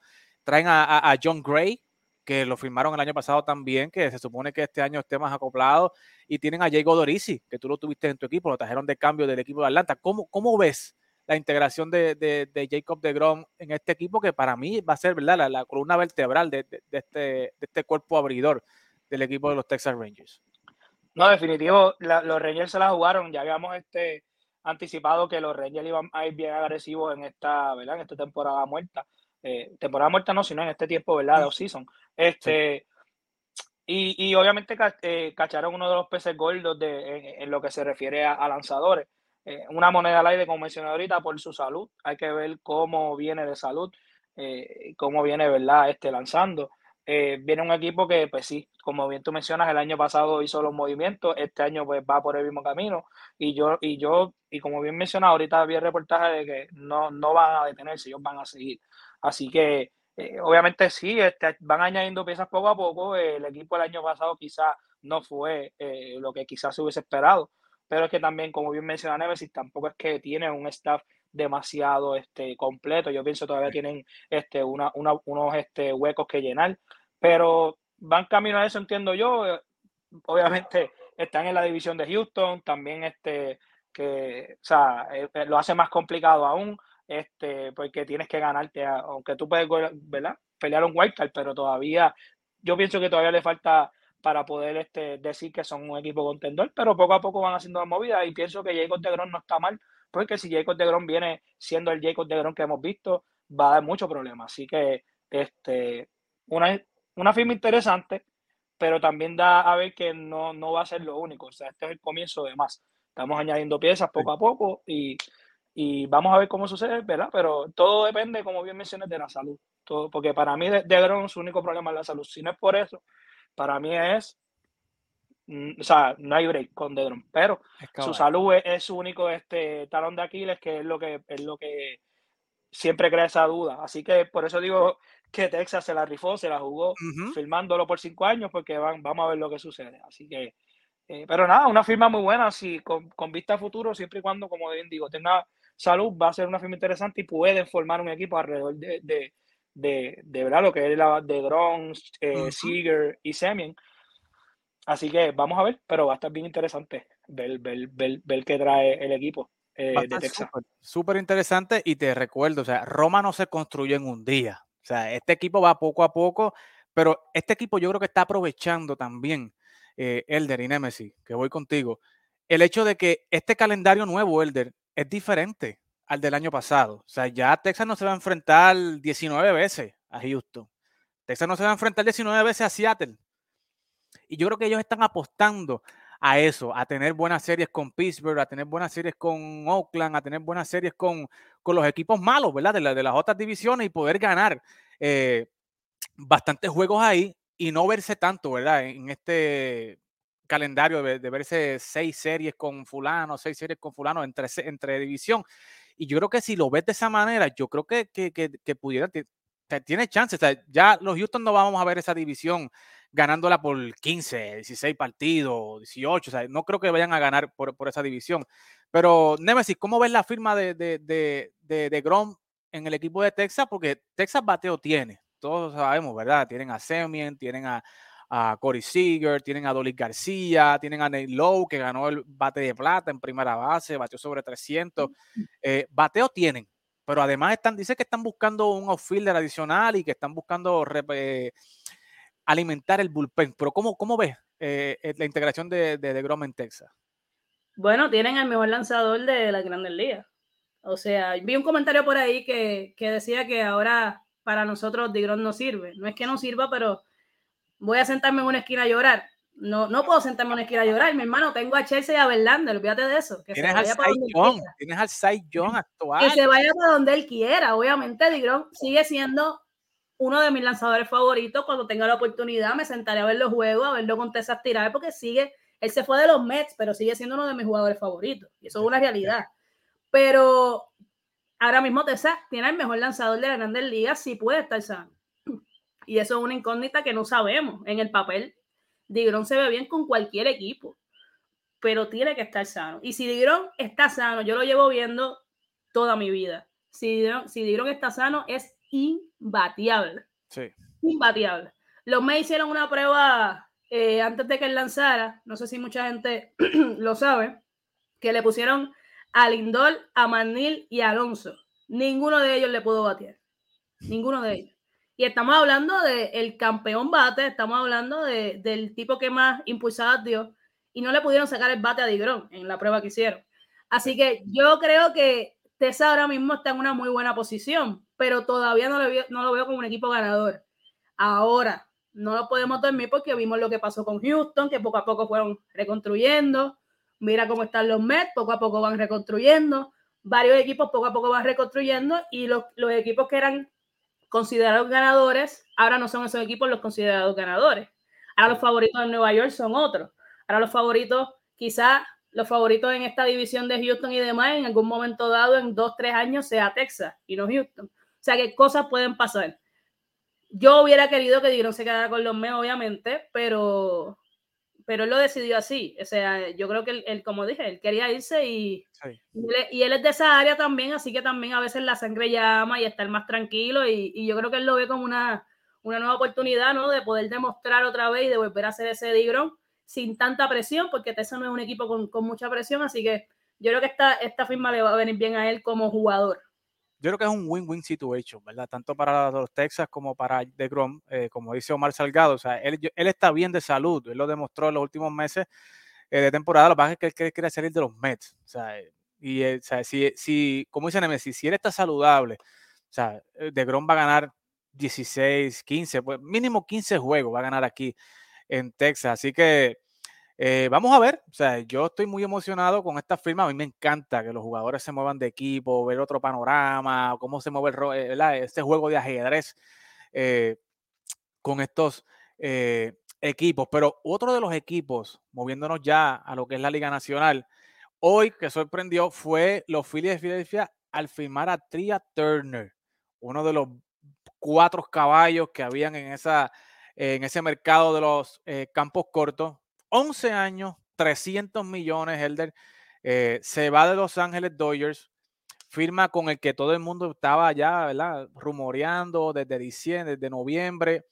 Traen a, John Gray, que lo firmaron el año pasado también, que se supone que este año esté más acoplado, y tienen a Diego Dorisi, que tú lo tuviste en tu equipo, lo trajeron de cambio del equipo de Atlanta. ¿Cómo, cómo ves la integración de, de, Jacob de Grom en este equipo, que para mí va a ser ¿verdad? La, columna vertebral de, este, de este cuerpo abridor del equipo de los Texas Rangers? No, definitivo, los Rangers se la jugaron. Ya habíamos este anticipado que los Rangers iban a ir bien agresivos en esta, ¿verdad? En esta temporada muerta. Eh, temporada muerta no, sino en este tiempo, ¿verdad? De off-season. Este, y, y, obviamente eh, cacharon uno de los peces gordos de, en, lo que se refiere a, lanzadores. Eh, una moneda al aire, como mencioné ahorita, por su salud. Hay que ver cómo viene de salud, cómo viene, ¿verdad? Este, lanzando. Eh, viene un equipo que, pues sí, como bien tú mencionas, el año pasado hizo los movimientos, este año pues va por el mismo camino. Y yo, y yo, y como bien mencionado, ahorita había reportaje de que no, no van a detenerse, ellos van a seguir. Así que, eh, obviamente sí, este, van añadiendo piezas poco a poco. el equipo el año pasado quizás no fue eh, lo que quizás se hubiese esperado, pero es que también, como bien menciona Nemesis, tampoco es que tiene un staff demasiado este, completo. Yo pienso todavía tienen este, una, unos este, huecos que llenar, pero van camino a eso, entiendo yo. Obviamente están en la división de Houston, también este, que, o sea, eh, eh, lo hace más complicado aún, este, porque tienes que ganarte, aunque tú puedes, ¿verdad? Pelear un wildcard, pero todavía, yo pienso que todavía le falta para poder este, decir que son un equipo contendor, pero poco a poco van haciendo la movida y pienso que Jacob de Gron no está mal porque si Jacob de Grom viene siendo el Jacob de Grom que hemos visto, va a dar mucho problema. Así que este, una, una firma interesante, pero también da a ver que no, no va a ser lo único. O sea, este es el comienzo de más. Estamos añadiendo piezas poco a poco y, y vamos a ver cómo sucede, ¿verdad? Pero todo depende, como bien mencioné, de la salud. Todo, porque para mí de, de su único problema es la salud. Si no es por eso, para mí es Mm, o sea, no hay break con Dedron, pero su salud es, su único este, talón de Aquiles, que es lo que, es lo que siempre crea esa duda. Así que por eso digo que Texas se la rifó, se la jugó, filmándolo por cinco años, porque van, vamos a ver lo que sucede. Así que, eh, pero nada, una firma muy buena, si con, vista a futuro, siempre y cuando, como bien digo, tenga salud, va a ser una firma interesante y pueden formar un equipo alrededor de, de, de, verdad lo que es la de Gron, eh, Seager y Semien Así que vamos a ver, pero va a estar bien interesante ver, ver, ver, ver qué trae el equipo eh, de Texas. Súper interesante y te recuerdo, o sea, Roma no se construye en un día. O sea, este equipo va poco a poco, pero este equipo yo creo que está aprovechando también, eh, Elder y Nemesis, que voy contigo, el hecho de que este calendario nuevo, Elder, es diferente al del año pasado. O sea, ya Texas no se va a enfrentar 19 veces a Houston. Texas no se va a enfrentar 19 veces a Seattle. Y yo creo que ellos están apostando a eso, a tener buenas series con Pittsburgh, a tener buenas series con Oakland, a tener buenas series con, con los equipos malos, ¿verdad? De, de, las otras divisiones y poder ganar eh, bastantes juegos ahí y no verse tanto, ¿verdad? En este calendario de, verse seis series con fulano, seis series con fulano entre, entre división. Y yo creo que si lo ves de esa manera, yo creo que, que, que, pudiera, tiene chances. ya los Houston no vamos a ver esa división ganándola por 15, 16 partidos, 18. O sea, no creo que vayan a ganar por, esa división. Pero, Nemesis, ¿cómo ves la firma de, de, de, de, Grom en el equipo de Texas? Porque Texas bateo tiene, todos sabemos, ¿verdad? Tienen a Semien, tienen a, a Corey Seager, tienen a Dolly García, tienen a Nate Lowe, que ganó el bate de plata en primera base, bateó sobre 300. Eh, bateo tienen, pero además están, dice que están buscando un outfielder adicional y que están buscando eh, alimentar el bullpen. Pero ¿cómo, cómo ves eh, eh, la integración de, de, Grom en Texas? Bueno, tienen al mejor lanzador de la Grandes Ligas. O sea, vi un comentario por ahí que, decía que ahora para nosotros Digron no sirve. No es que no sirva, pero voy a sentarme en una esquina a llorar. No, no puedo sentarme en una esquina a llorar, mi hermano. Tengo a Chelsea y a Verlander, olvídate de eso. Que tienes, al John, tienes al Sai John actual. Que se vaya para donde él quiera. Obviamente, Digron sigue siendo uno de mis lanzadores favoritos. Cuando tenga la oportunidad, me sentaré a ver los juegos, a verlo con esas tiradas, porque sigue, él se fue de los Mets, pero sigue siendo uno de mis jugadores favoritos. Y eso es una realidad. Pero ahora mismo Tessa tiene el mejor lanzador de la Grandes Ligas si puede estar sano. Y eso es una incógnita que no sabemos. En el papel, Digron se ve bien con cualquier equipo, pero tiene que estar sano. Y si Digron está sano, yo lo llevo viendo toda mi vida. Si Digron, si está sano, es imbatiable. Sí. Imbatiable. Los me hicieron una prueba eh, antes de que él lanzara, no sé si mucha gente lo sabe, que le pusieron a Lindor, a Manil y a Alonso. Ninguno de ellos le pudo batear. Ninguno de ellos. Y estamos hablando del campeón bate, estamos hablando del tipo que más impulsadas dio y no le pudieron sacar el bate a Digrón en la prueba que hicieron. Así que yo creo que Tessa ahora mismo está en una muy buena posición, pero todavía no lo, veo, no lo veo como un equipo ganador. Ahora, no lo podemos dormir porque vimos lo que pasó con Houston, que poco a poco fueron reconstruyendo. Mira cómo están los Mets, poco a poco van reconstruyendo. Varios equipos poco a poco van reconstruyendo y los, los equipos que eran considerados ganadores, ahora no son esos equipos los considerados ganadores. Ahora los favoritos de Nueva York son otros. Ahora los favoritos, quizás los favoritos en esta división de Houston y demás, en algún momento dado, en dos, tres años, sea Texas y no Houston. O sea que cosas pueden pasar. Yo hubiera querido que Digron se quedara con los Mets, obviamente, pero pero él lo decidió así. O sea, yo creo que él, como dije, él quería irse y, y, él, es de esa área también, así que también a veces la sangre llama y estar más tranquilo y, y yo creo que él lo ve como una, una nueva oportunidad, ¿no? De poder demostrar otra vez y de volver a hacer ese Digron sin tanta presión, porque Tessa no es un equipo con, con, mucha presión, así que yo creo que esta, esta firma le va a venir bien a él como jugador yo creo que es un win-win situation, ¿verdad? Tanto para los Texas como para The Grom, eh, como dice Omar Salgado, o sea, él, él, está bien de salud, él lo demostró en los últimos meses eh, de temporada, lo que pasa es que él quiere salir de los Mets, o sea, y o sea, si, si, como dice Nemesis, si él está saludable, o sea, The Grom va a ganar 16, 15, pues mínimo 15 juegos va a ganar aquí en Texas, así que eh, vamos a ver, o sea, yo estoy muy emocionado con esta firma. A mí me encanta que los jugadores se muevan de equipo, ver otro panorama, cómo se mueve el, eh, este juego de ajedrez eh, con estos equipos. Pero otro de los equipos, moviéndonos ya a lo que es la Liga Nacional, hoy que sorprendió fue los Phillies de Filadelfia al firmar a Tria Turner, uno de los cuatro caballos que habían en, esa, en ese mercado de los campos cortos 11 años, 300 millones, Helder. Eh, se va de Los Ángeles Dodgers, firma con el que todo el mundo estaba ya, ¿verdad? Rumoreando desde diciembre, desde noviembre,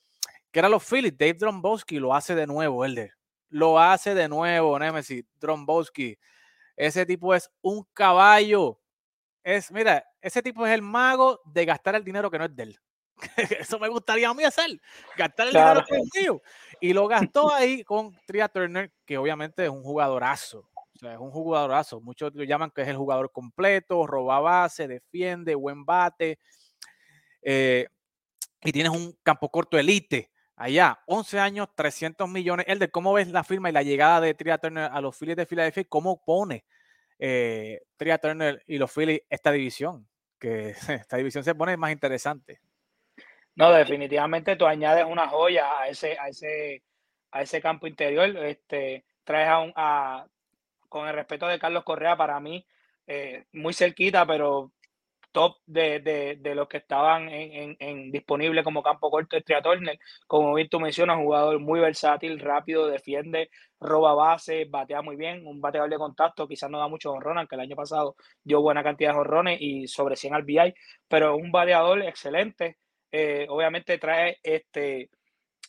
que era los Phillies. Dave Drombowski lo hace de nuevo, Helder. Lo hace de nuevo, Nemesis. Drombowski. Ese tipo es un caballo. Es, mira, ese tipo es el mago de gastar el dinero que no es de él. Eso me gustaría a mí hacer, gastar el dinero que es mío. Y lo gastó ahí con Tria Turner, que obviamente es un jugadorazo. O sea, es un jugadorazo. Muchos lo llaman que es el jugador completo, roba base, defiende, buen bate. Eh, y tienes un campo corto elite allá. 11 años, 300 millones. El de cómo ves la firma y la llegada de Tria Turner a los Phillies de Filadelfia cómo pone eh, Tria Turner y los Phillies esta división. Que esta división se pone más interesante. No, definitivamente tú añades una joya a ese, a ese, a ese campo interior. Este, traes a, un, a con el respeto de Carlos Correa, para mí, eh, muy cerquita, pero top de, de, de los que estaban en, en, disponible como campo corto de Turner. Como bien tú mencionas, jugador muy versátil, rápido, defiende, roba base, batea muy bien, un bateador de contacto, quizás no da mucho honrón, aunque el año pasado dio buena cantidad de honrones y sobre 100 al BI, pero un bateador excelente, eh, obviamente trae este,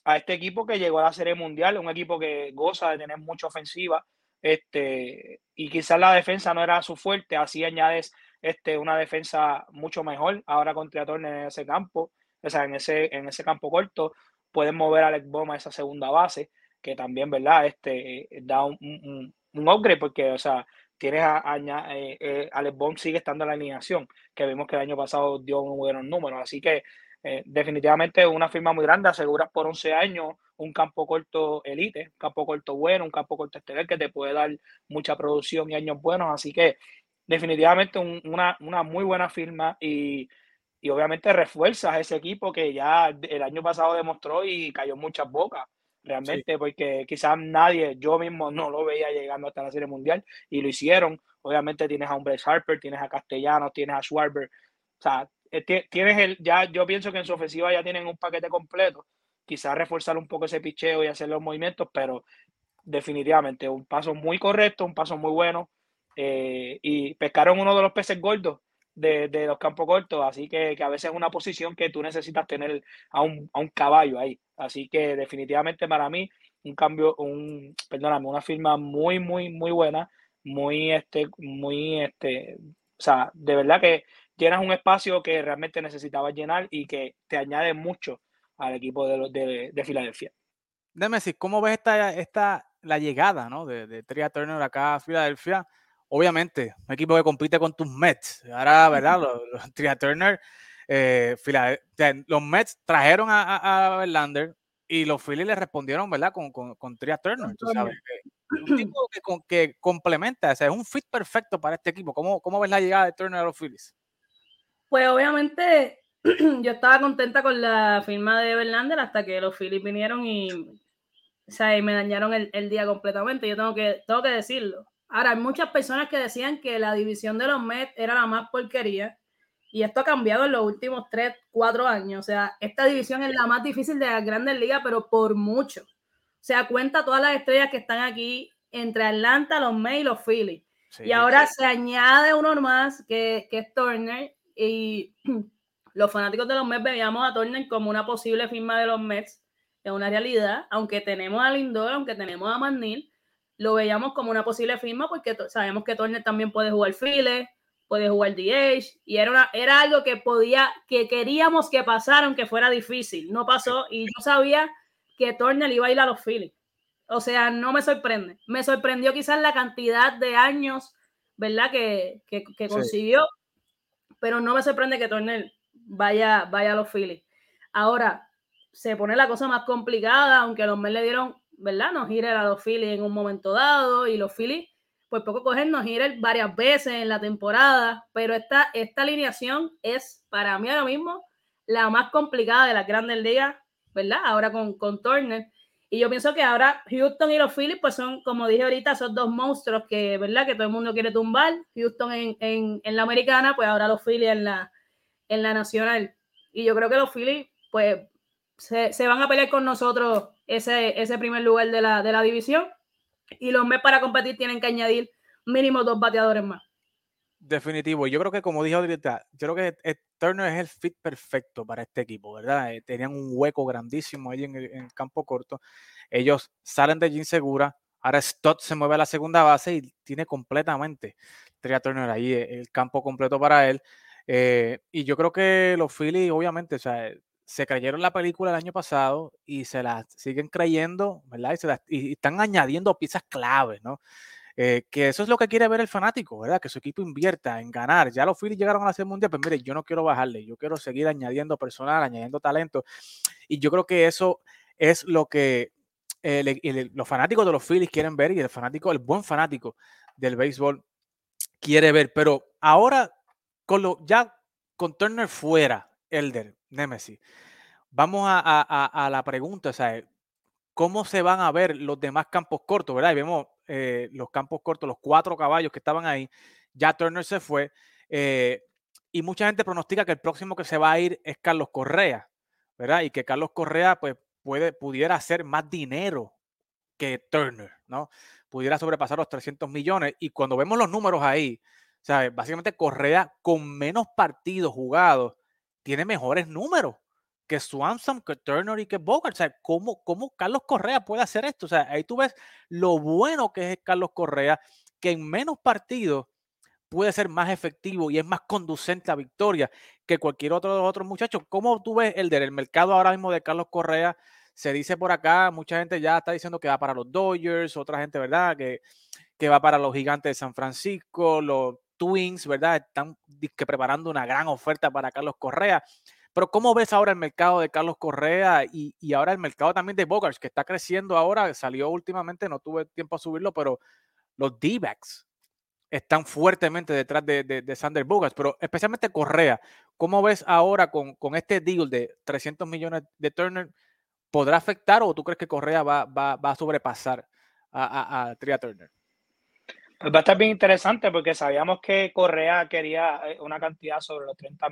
a este equipo que llegó a la Serie Mundial, un equipo que goza de tener mucha ofensiva, este, y quizás la defensa no era su fuerte, así añades este, una defensa mucho mejor ahora con Triatorne en ese campo, o sea, en ese, en ese campo corto, pueden mover a Alex Boma a esa segunda base, que también, ¿verdad? Este, da un, un, upgrade porque, o sea, tienes a, eh, eh, Alex Bond sigue estando en la alineación, que vimos que el año pasado dio unos buenos números, así que eh, definitivamente una firma muy grande, aseguras por 11 años un campo corto elite, un campo corto bueno, un campo corto estelar que te puede dar mucha producción y años buenos, así que definitivamente una, una, muy buena firma y, y obviamente refuerzas ese equipo que ya el año pasado demostró y cayó muchas bocas realmente, porque quizás nadie, yo mismo no lo veía llegando hasta la Serie Mundial y lo hicieron. Obviamente tienes a un Harper, tienes a Castellanos, tienes a Schwarber. O sea, tienes el, ya yo pienso que en su ofensiva ya tienen un paquete completo. Quizás reforzar un poco ese picheo y hacer los movimientos, pero definitivamente un paso muy correcto, un paso muy bueno. Eh, y pescaron uno de los peces gordos de, de, los campos cortos, así que, que, a veces es una posición que tú necesitas tener a un, a un caballo ahí. Así que definitivamente para mí un cambio, un, perdóname, una firma muy, muy, muy buena, muy, este, muy, este, o sea, de verdad que llenas un espacio que realmente necesitabas llenar y que te añade mucho al equipo de, de, de Filadelfia. Deme decir, ¿cómo ves esta, esta, la llegada ¿no? de, de Tria Turner acá a Filadelfia? Obviamente, un equipo que compite con tus Mets. Ahora, ¿verdad? Los, los Tria Turner eh, los Mets trajeron a, a, Verlander y los Phillies le respondieron, ¿verdad? Con, con, con Tria Turner, tú sabes. Un tipo que, que, complementa, o sea, es un fit perfecto para este equipo. ¿Cómo, ¿Cómo ves la llegada de Turner a los Phillies? Pues obviamente yo estaba contenta con la firma de Verlander hasta que los Phillies vinieron y, o sea, y me dañaron el, el, día completamente. Yo tengo que, tengo que decirlo. Ahora, hay muchas personas que decían que la división de los Mets era la más porquería y esto ha cambiado en los últimos 3, 4 años. O sea, esta división es la más difícil de las grandes ligas, pero por mucho. O sea, cuenta todas las estrellas que están aquí entre Atlanta, los Mets y los Phillies. y ahora se añade uno más que, que es Turner. Y los fanáticos de los Mets veíamos a Turner como una posible firma de los Mets. Es una realidad. Aunque tenemos a Lindor, aunque tenemos a McNeil, lo veíamos como una posible firma porque sabemos que Turner también puede jugar Phillies puede jugar DH y era, una, era algo que podía, que queríamos que pasara aunque fuera difícil. No pasó y yo sabía que Turner iba a ir a los Phillies. O sea, no me sorprende. Me sorprendió quizás la cantidad de años, ¿verdad? Que, que, que consiguió, pero no me sorprende que Turner vaya, vaya a los Phillies. Ahora, se pone la cosa más complicada, aunque los Mets le dieron, ¿verdad? Nos gira a los Phillies en un momento dado y los Phillies pues poco cogernos ir varias veces en la temporada, pero esta, esta alineación es para mí ahora mismo la más complicada de las grandes ligas, ¿verdad? Ahora con, con Turner. Y yo pienso que ahora Houston y los Phillies, pues son, como dije ahorita, son dos monstruos que, ¿verdad? Que todo el mundo quiere tumbar. Houston en, en, en la americana, pues ahora los Phillies en la, en la nacional. Y yo creo que los Phillies, pues, se, se van a pelear con nosotros ese, ese primer lugar de la, de la división y los Mets para competir tienen que añadir mínimo dos bateadores más. Definitivo. Yo creo que, como dije ahorita, yo creo que eh, Turner es el fit perfecto para este equipo, ¿verdad? Eh, tenían un hueco grandísimo ahí en el, campo corto. Ellos salen de allí Segura. Ahora Stott se mueve a la segunda base y tiene completamente Tria Turner ahí, eh, el campo completo para él. y yo creo que los Phillies, obviamente, o sea, se creyeron la película el año pasado y se la siguen creyendo, ¿verdad? Y, se y están añadiendo piezas claves, ¿no? Eh, que eso es lo que quiere ver el fanático, ¿verdad? Que su equipo invierta en ganar. Ya los Phillies llegaron a la Serie Mundial, pues mire, yo no quiero bajarle, yo quiero seguir añadiendo personal, añadiendo talento. Y yo creo que eso es lo que los fanáticos de los Phillies quieren ver y el fanático, el buen fanático del béisbol quiere ver. Pero ahora, con lo, ya con Turner fuera, Elder, Nemesis. Vamos a, la pregunta, o sea, ¿cómo se van a ver los demás campos cortos, verdad? Y vemos eh, los campos cortos, los cuatro caballos que estaban ahí, ya Turner se fue, eh, y mucha gente pronostica que el próximo que se va a ir es Carlos Correa, ¿verdad? Y que Carlos Correa, pues, puede, pudiera hacer más dinero que Turner, ¿no? Pudiera sobrepasar los 300 millones, y cuando vemos los números ahí, sea, básicamente Correa con menos partidos jugados, tiene mejores números que Swanson, que Turner y que Bogart. O sea, ¿cómo, ¿cómo, Carlos Correa puede hacer esto? O sea, ahí tú ves lo bueno que es Carlos Correa, que en menos partidos puede ser más efectivo y es más conducente a victoria que cualquier otro de los otros muchachos. ¿Cómo tú ves el del mercado ahora mismo de Carlos Correa? Se dice por acá, mucha gente ya está diciendo que va para los Dodgers, otra gente, ¿verdad? Que, que va para los gigantes de San Francisco, los Twins, ¿verdad? Están que preparando una gran oferta para Carlos Correa. Pero ¿cómo ves ahora el mercado de Carlos Correa y, ahora el mercado también de Bogarts, que está creciendo ahora? Salió últimamente, no tuve tiempo a subirlo, pero los D-backs están fuertemente detrás de, de, Sander Bogarts, pero especialmente Correa. ¿Cómo ves ahora con, con, este deal de 300 millones de Turner? ¿Podrá afectar o tú crees que Correa va, va, va a sobrepasar a, a, a Tria Turner? Va a estar bien interesante porque sabíamos que Correa quería eh, una cantidad sobre los 30,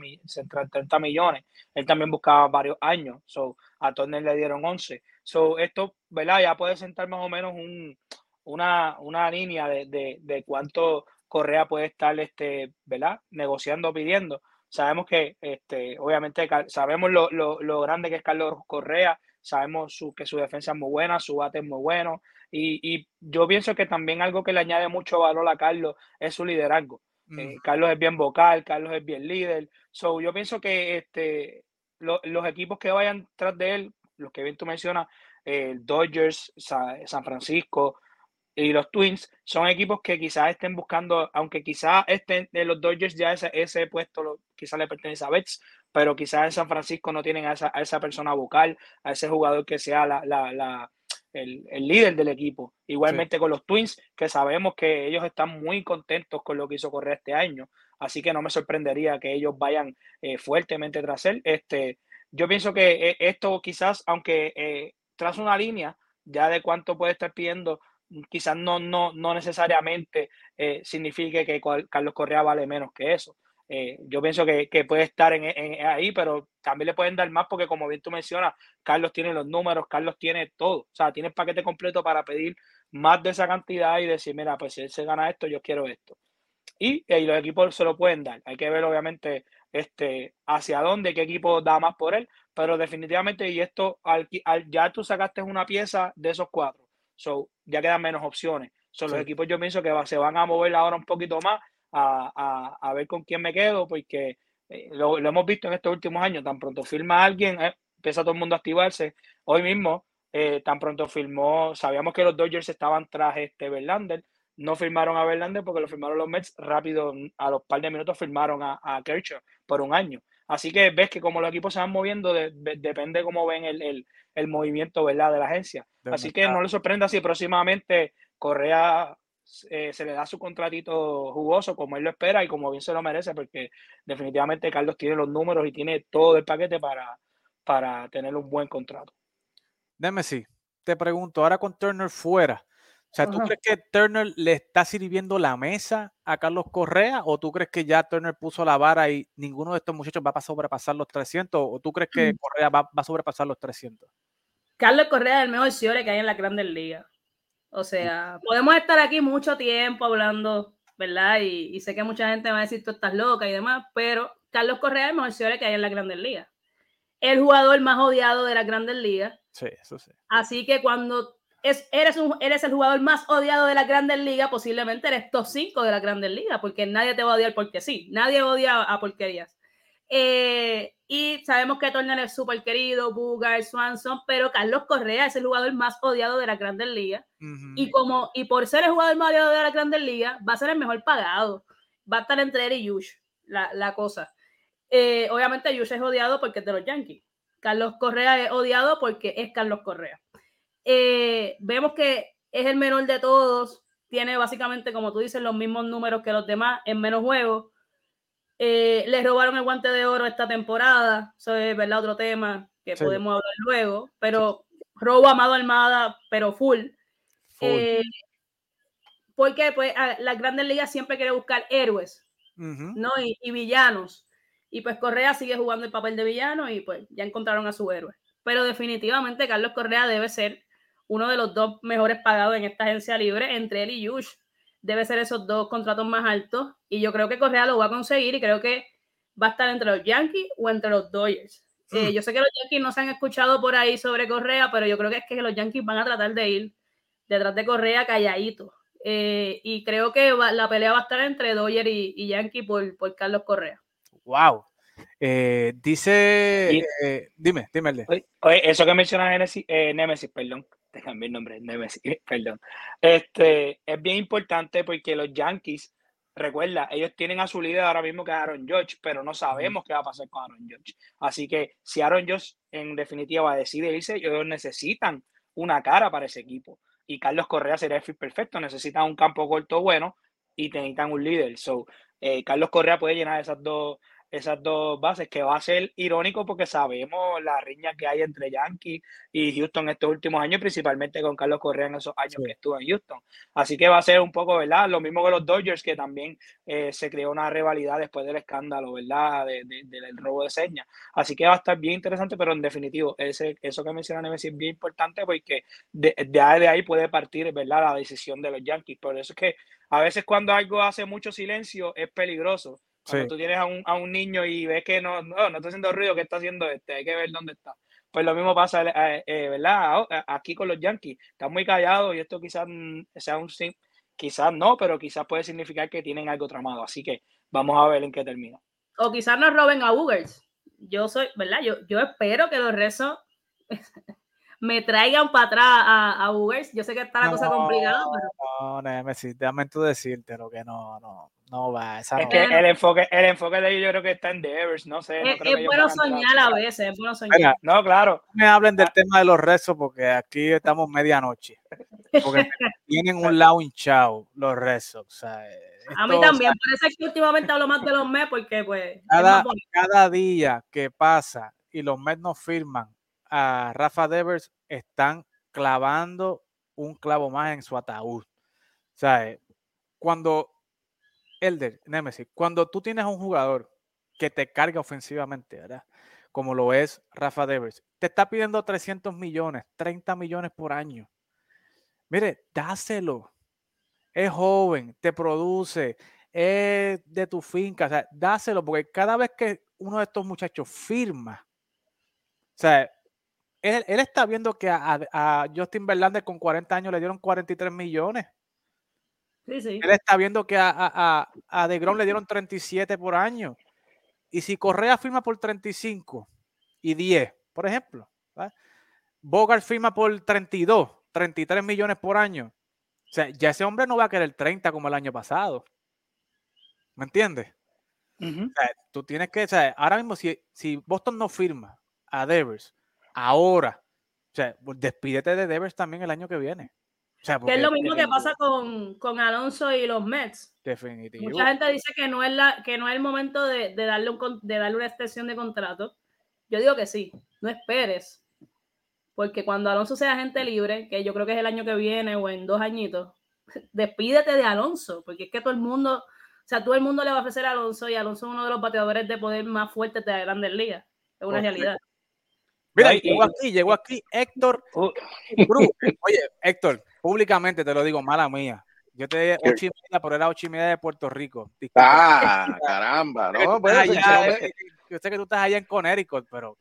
30 millones. Él también buscaba varios años. So, a Turner le dieron 11. So, esto, ¿verdad? Ya puede sentar más o menos un, una, una línea de, de, de, cuánto Correa puede estar, este, ¿verdad? Negociando, pidiendo. Sabemos que, este, obviamente, sabemos lo, lo, lo grande que es Carlos Correa. Sabemos su, que su defensa es muy buena, su bate es muy bueno. Y, yo pienso que también algo que le añade mucho valor a Carlos es su liderazgo. Eh, mm. Carlos es bien vocal, Carlos es bien líder. So, yo pienso que este, los equipos que vayan tras de él, los que bien tú mencionas, el Dodgers, San Francisco y los Twins, son equipos que quizás estén buscando, aunque quizás estén de los Dodgers ya ese, ese puesto quizás le pertenece a Betts, pero quizás en San Francisco no tienen a esa, a esa persona vocal, a ese jugador que sea la, la el, líder del equipo. Igualmente con los Twins, que sabemos que ellos están muy contentos con lo que hizo correr este año. Así que no me sorprendería que ellos vayan eh, fuertemente tras él. Este, yo pienso que eh, esto quizás, aunque eh, tras una línea ya de cuánto puede estar pidiendo, quizás no, no, no necesariamente signifique que Carlos Correa vale menos que eso. Eh, yo pienso que, puede estar en, ahí, pero también le pueden dar más porque como bien tú mencionas, Carlos tiene los números, Carlos tiene todo, o sea, tiene el paquete completo para pedir más de esa cantidad y decir, mira, pues si él se gana esto, yo quiero esto. Y, los equipos se lo pueden dar. Hay que ver obviamente este, hacia dónde, qué equipo da más por él, pero definitivamente, y esto, al, ya tú sacaste una pieza de esos cuatro, so, ya quedan menos opciones. Son los equipos yo pienso que se van a mover ahora un poquito más a, a, ver con quién me quedo, porque eh, lo, hemos visto en estos últimos años, tan pronto firma alguien, eh, empieza todo el mundo a activarse. Hoy mismo, eh, tan pronto firmó, sabíamos que los Dodgers estaban tras este Verlander, no firmaron a Verlander porque lo firmaron los Mets, rápido, a los par de minutos firmaron a, a Kershaw por un año. Así que ves que como los equipos se van moviendo, depende cómo ven el, el, el movimiento ¿verdad? de la agencia. Así que no le sorprenda si próximamente Correa eh, se le da su contratito jugoso como él lo espera y como bien se lo merece, porque definitivamente Carlos tiene los números y tiene todo el paquete para, para tener un buen contrato. Deme si, te pregunto, ahora con Turner fuera, o sea, ¿tú crees que Turner le está sirviendo la mesa a Carlos Correa o tú crees que ya Turner puso la vara y ninguno de estos muchachos va a sobrepasar los 300 o tú crees que mm. Correa va, a sobrepasar los 300? Carlos Correa es el mejor ciore que hay en la Grandes Ligas. O sea, podemos estar aquí mucho tiempo hablando, ¿verdad? Y, sé que mucha gente va a decir, tú estás loca y demás, pero Carlos Correa es el mejor que hay en la Grandes Ligas. El jugador más odiado de las Grandes Ligas. Sí, eso sí. Así que cuando es, eres, un, eres el jugador más odiado de la Grandes Ligas, posiblemente eres top 5 de la Grandes Ligas, porque nadie te va a odiar porque sí. Nadie odia a porquerías. Eh, y sabemos que Turner es súper querido, Booger, Swanson, pero Carlos Correa es el jugador más odiado de la Grandes Ligas. Y como y por ser el jugador más odiado de la Grandes Ligas, va a ser el mejor pagado. Va a estar entre él y Yush, la, la cosa. Eh, obviamente Yush es odiado porque es de los Yankees. Carlos Correa es odiado porque es Carlos Correa. Eh, vemos que es el menor de todos, tiene básicamente, como tú dices, los mismos números que los demás en menos juegos eh, les robaron el guante de oro esta temporada. Eso es ¿verdad? otro tema que podemos hablar luego. Pero robo Amado Almada, pero full. Eh, porque pues, las grandes ligas siempre quiere buscar héroes ¿no? Y, villanos. Y pues Correa sigue jugando el papel de villano y pues ya encontraron a su héroe. Pero definitivamente Carlos Correa debe ser uno de los dos mejores pagados en esta agencia libre entre él y Yush debe ser esos dos contratos más altos. Y yo creo que Correa lo va a conseguir y creo que va a estar entre los Yankees o entre los Dodgers. Eh, mm. yo sé que los Yankees no se han escuchado por ahí sobre Correa, pero yo creo que es que los Yankees van a tratar de ir detrás de Correa calladito. Eh, y creo que la pelea va a estar entre Dodgers y, y Yankee por, por, Carlos Correa. Wow. Eh, dice, dime, dime. Oye, eso que mencionas Nemesis, Nemesis, perdón te cambié el nombre, Nemesis, perdón. Este, es bien importante porque los Yankees recuerda, ellos tienen a su líder ahora mismo que es Aaron George, pero no sabemos qué va a pasar con Aaron George. Así que si Aaron George en definitiva decide irse, ellos necesitan una cara para ese equipo. Y Carlos Correa sería el fit perfecto, necesitan un campo corto bueno y necesitan un líder. So, eh, Carlos Correa puede llenar esas dos, esas dos bases, que va a ser irónico porque sabemos la riña que hay entre Yankees y Houston estos últimos años, principalmente con Carlos Correa en esos años que estuvo en Houston. Así que va a ser un poco, ¿verdad? Lo mismo que los Dodgers, que también eh, se creó una rivalidad después del escándalo, ¿verdad? del robo de señas. Así que va a estar bien interesante, pero en definitivo, ese, eso que menciona Nemesis es bien importante porque de, de ahí puede partir, ¿verdad? La decisión de los Yankees. Por eso es que a veces cuando algo hace mucho silencio es peligroso cuando tú tienes a un, a un, niño y ves que no, no, no está haciendo ruido, ¿qué está haciendo este? Hay que ver dónde está. Pues lo mismo pasa, eh, eh, ¿verdad? Aquí con los Yankees. Están muy callados y esto quizás sea un quizás no, pero quizás puede significar que tienen algo tramado. Así que vamos a ver en qué termina. O quizás nos roben a Ugers. Yo soy, ¿verdad? Yo, yo espero que los rezos me traigan para atrás a, a Ugers. Yo sé que está la cosa complicada, pero. No, Nemesis, déjame tú decirte lo que no, no, no va. Esa es que el enfoque, el enfoque de ellos yo creo que está en Devers, no sé. Es, bueno soñar a veces, es bueno soñar. no, claro. Me hablen del tema de los rezos porque aquí estamos medianoche. Porque tienen un lado hinchado los rezos. O sea, a mí también, por eso es que últimamente hablo más de los Mets porque pues... Cada, cada día que pasa y los Mets no firman a Rafa Devers están clavando un clavo más en su ataúd. O sea, cuando Elder, Nemesis, cuando tú tienes un jugador que te carga ofensivamente, ¿verdad? Como lo es Rafa Devers, te está pidiendo 300 millones, 30 millones por año. Mire, dáselo. Es joven, te produce, es de tu finca, o sea, dáselo, porque cada vez que uno de estos muchachos firma, o sea, él, está viendo que a, Justin Verlander con 40 años le dieron 43 millones. Sí, sí. Él está viendo que a, a, a DeGrom le dieron 37 por año. Y si Correa firma por 35 y 10, por ejemplo, Bogart firma por 32, 33 millones por año. O sea, ya ese hombre no va a querer 30 como el año pasado. ¿Me entiendes? tú tienes que, o sea, ahora mismo si, si Boston no firma a Devers ahora. O sea, pues, despídete de Devers también el año que viene. que es lo mismo que pasa con, con, Alonso y los Mets. Definitivo. Mucha gente dice que no es, la, que no es el momento de, de darle un, de darle una extensión de contrato. Yo digo que sí, no esperes. Porque cuando Alonso sea agente libre, que yo creo que es el año que viene o en dos añitos, despídete de Alonso, porque es que todo el mundo, o sea, todo el mundo le va a ofrecer a Alonso y Alonso es uno de los bateadores de poder más fuertes de la Grandes Ligas. Es una realidad. Mira, llegó aquí, llegó aquí Héctor uh. Oye, Héctor, públicamente te lo digo, mala mía. Yo te dije ocho y media, pero era ocho y media de Puerto Rico. Ah, caramba, no, pues, Yo sé que tú estás allá en Connecticut, pero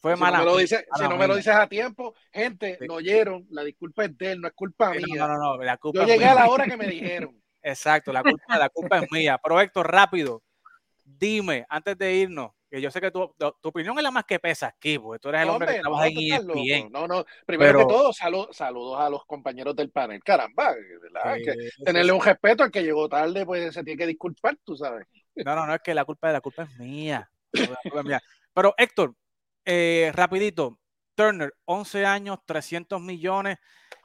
fue si mala. No me lo si no me lo dices a tiempo, gente, lo oyeron, la disculpa es de él, no es culpa mía. No, no, no, la culpa Yo llegué a la hora que me dijeron. Exacto, la culpa, la culpa es mía. Pero Héctor, rápido, dime, antes de irnos, que yo sé que tu, tu, opinión es la más que pesa aquí, porque tú eres el hombre, que trabaja en ESPN. No, no, primero que todo, saludos a los compañeros del panel. Caramba, ¿verdad? que tenerle un respeto al que llegó tarde, pues se tiene que disculpar, tú sabes. No, no, no, es que la culpa, la culpa es mía. Pero Héctor, eh, rapidito, Turner, 11 años, 300 millones.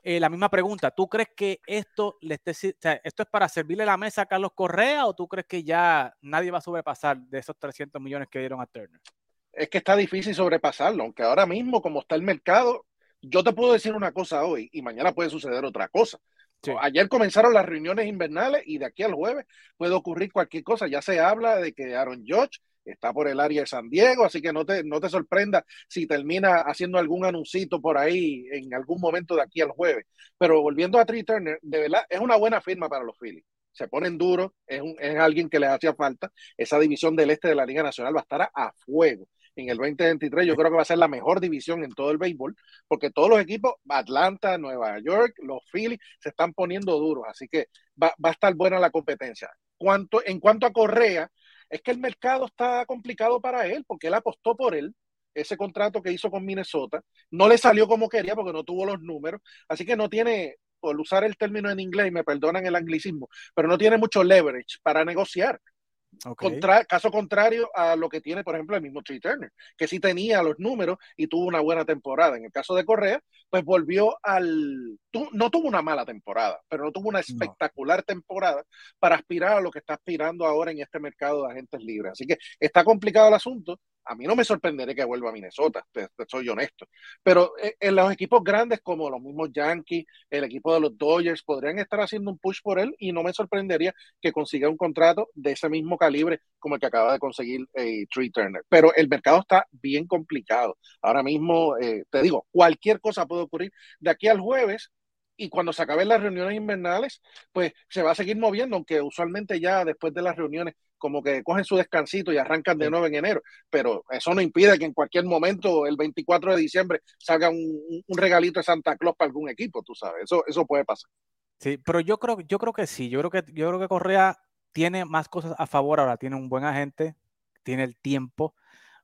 Eh, la misma pregunta, ¿tú crees que esto, le esté, esto es para servirle la mesa a Carlos Correa o tú crees que ya nadie va a sobrepasar de esos 300 millones que dieron a Turner? Es que está difícil sobrepasarlo, aunque ahora mismo como está el mercado, yo te puedo decir una cosa hoy y mañana puede suceder otra cosa. Ayer comenzaron las reuniones invernales y de aquí al jueves puede ocurrir cualquier cosa. Ya se habla de que Aaron Judge está por el área de San Diego, así que no te, no te sorprenda si termina haciendo algún anuncito por ahí en algún momento de aquí al jueves. Pero volviendo a Tree Turner, de verdad es una buena firma para los Phillies. Se ponen duros, es, es alguien que les hacía falta. Esa división del este de la Liga Nacional va a estar a, fuego en el 2023. Yo creo que va a ser la mejor división en todo el béisbol, porque todos los equipos, Atlanta, Nueva York, los Phillies, se están poniendo duros, así que va, va a estar buena la competencia. Cuanto, en cuanto a Correa, es que el mercado está complicado para él, porque él apostó por él, ese contrato que hizo con Minnesota, no le salió como quería porque no tuvo los números, así que no tiene, por usar el término en inglés, me perdonan el anglicismo, pero no tiene mucho leverage para negociar caso contrario a lo que tiene, por ejemplo, el mismo Trey Turner, que sí tenía los números y tuvo una buena temporada. En el caso de Correa, pues volvió al... no tuvo una mala temporada, pero no tuvo una espectacular temporada para aspirar a lo que está aspirando ahora en este mercado de agentes libres. Así que está complicado el asunto a mí no me sorprendería que vuelva a Minnesota, soy honesto. Pero eh, en los equipos grandes como los mismos Yankees, el equipo de los Dodgers, podrían estar haciendo un push por él y no me sorprendería que consiga un contrato de ese mismo calibre como el que acaba de conseguir eh, Tree Turner. Pero el mercado está bien complicado. Ahora mismo, eh, te digo, cualquier cosa puede ocurrir. De aquí al jueves, y cuando se acaben las reuniones invernales, pues se va a seguir moviendo, aunque usualmente ya después de las reuniones como que cogen su descansito y arrancan de nuevo en enero, pero eso no impide que en cualquier momento, el 24 de diciembre, salga un, regalito de Santa Claus para algún equipo, tú sabes, eso, eso puede pasar. Sí, pero yo creo, yo creo que sí, yo creo que, yo creo que Correa tiene más cosas a favor ahora, tiene un buen agente, tiene el tiempo,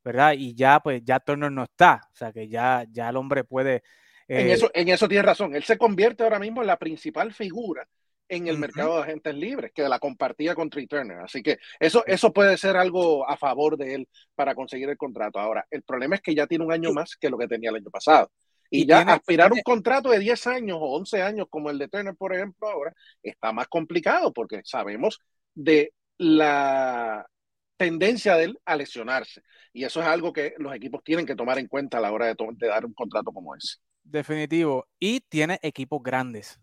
¿verdad? Y ya, pues, ya Turner no está, o sea, que ya, ya el hombre puede... en, eso, en eso tiene razón, él se convierte ahora mismo en la principal figura en el mercado de agentes libres, que la compartía con Trey Turner. Así que eso, eso puede ser algo a favor de él para conseguir el contrato. Ahora, el problema es que ya tiene un año más que lo que tenía el año pasado. Y, ya aspirar un contrato de 10 años o 11 años como el de Turner, por ejemplo, ahora está más complicado porque sabemos de la tendencia de él a lesionarse. Y eso es algo que los equipos tienen que tomar en cuenta a la hora de, de dar un contrato como ese. Definitivo. Y tiene equipos grandes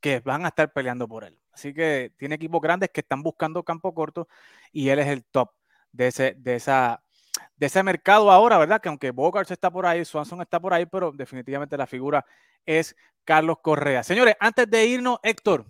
que van a estar peleando por él. Así que tiene equipos grandes que están buscando campo corto y él es el top de ese, de esa, de ese mercado ahora, ¿verdad? Que aunque Bogart está por ahí, Swanson está por ahí, pero definitivamente la figura es Carlos Correa. Señores, antes de irnos, Héctor,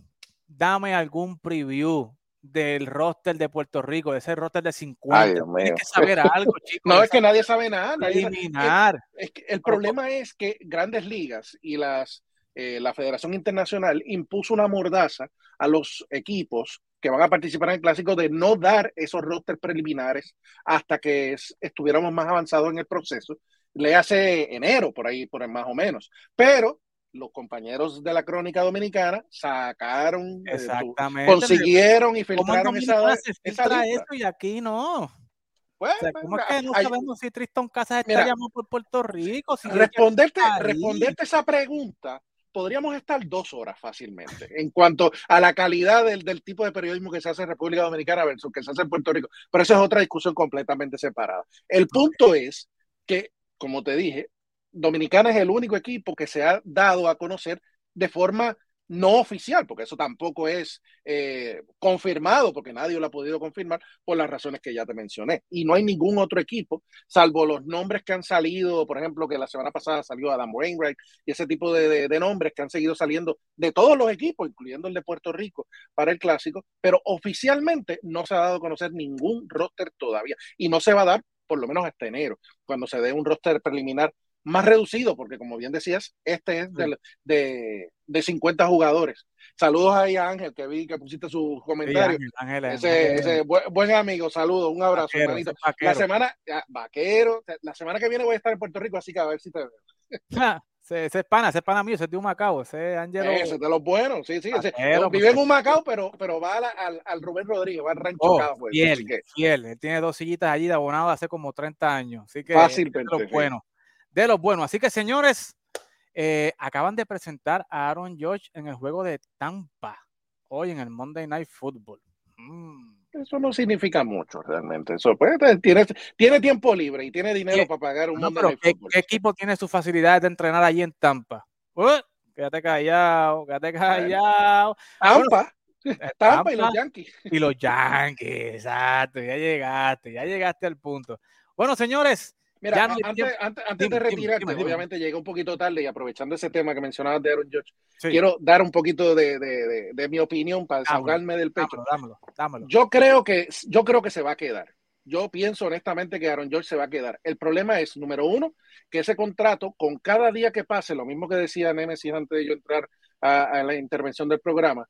dame algún preview del roster de Puerto Rico, de ese roster de 50. Tienes que saber algo, chicos. No, es que nadie sabe nada. eliminar. el problema es que grandes ligas y las eh, la Federación Internacional impuso una mordaza a los equipos que van a participar en el clásico de no dar esos rosters preliminares hasta que estuviéramos más avanzados en el proceso. Le hace enero, por ahí, por ahí más o menos. Pero los compañeros de la crónica dominicana sacaron, eh, consiguieron y filtraron esa, esa eso y aquí no. Pues, ¿Cómo es que no sabemos si Tristan Casas está llamando por Puerto Rico? responderte, responderte esa pregunta podríamos estar dos horas fácilmente en cuanto a la calidad del, del, tipo de periodismo que se hace en República Dominicana versus que se hace en Puerto Rico. Pero esa es otra discusión completamente separada. El punto es que, como te dije, Dominicana es el único equipo que se ha dado a conocer de forma no oficial, porque eso tampoco es eh, confirmado, porque nadie lo ha podido confirmar por las razones que ya te mencioné. Y no hay ningún otro equipo, salvo los nombres que han salido, por ejemplo, que la semana pasada salió Adam Wainwright y ese tipo de, nombres que han seguido saliendo de todos los equipos, incluyendo el de Puerto Rico, para el clásico, pero oficialmente no se ha dado a conocer ningún roster todavía y no se va a dar por lo menos hasta enero, cuando se dé un roster preliminar más reducido, porque como bien decías, este es de, de, 50 jugadores. Saludos ahí a Ángel, que vi que pusiste su comentario. ese, buen, amigo, saludos, un abrazo, hermanito. La semana, vaquero, la semana que viene voy a estar en Puerto Rico, así que a ver si te veo. ese, es pana, ese es pana mío, ese es de un Macao, ese es Angelo. Ese de los buenos, sí, sí. vive en un Macao, pero, pero va al, al, Rubén Rodríguez, va al rancho oh, pues, fiel, fiel. Él tiene dos sillitas allí de abonado hace como 30 años. Así que Fácilmente, es bueno de los buenos. Así que, señores, eh, acaban de presentar a Aaron George en el juego de Tampa, hoy en el Monday Night Football. Mm. Eso no significa mucho realmente. Eso pues, tiene, tiene tiempo libre y tiene dinero para pagar un Monday Night Football. ¿qué, equipo tiene su facilidad de entrenar allí en Tampa? Uh, quédate callado, quédate callado. Tampa. Tampa y los Yankees. Y los Yankees, exacto, ya llegaste, ya llegaste al punto. Bueno, señores, Mira, antes, de retirarte, obviamente llega un poquito tarde y aprovechando ese tema que mencionabas de Aaron George, quiero dar un poquito de, mi opinión para desahogarme del pecho. Dámelo, dámelo, Yo creo que yo creo que se va a quedar. Yo pienso honestamente que Aaron George se va a quedar. El problema es, número uno, que ese contrato, con cada día que pase, lo mismo que decía Nemesis antes de yo entrar a, a la intervención del programa,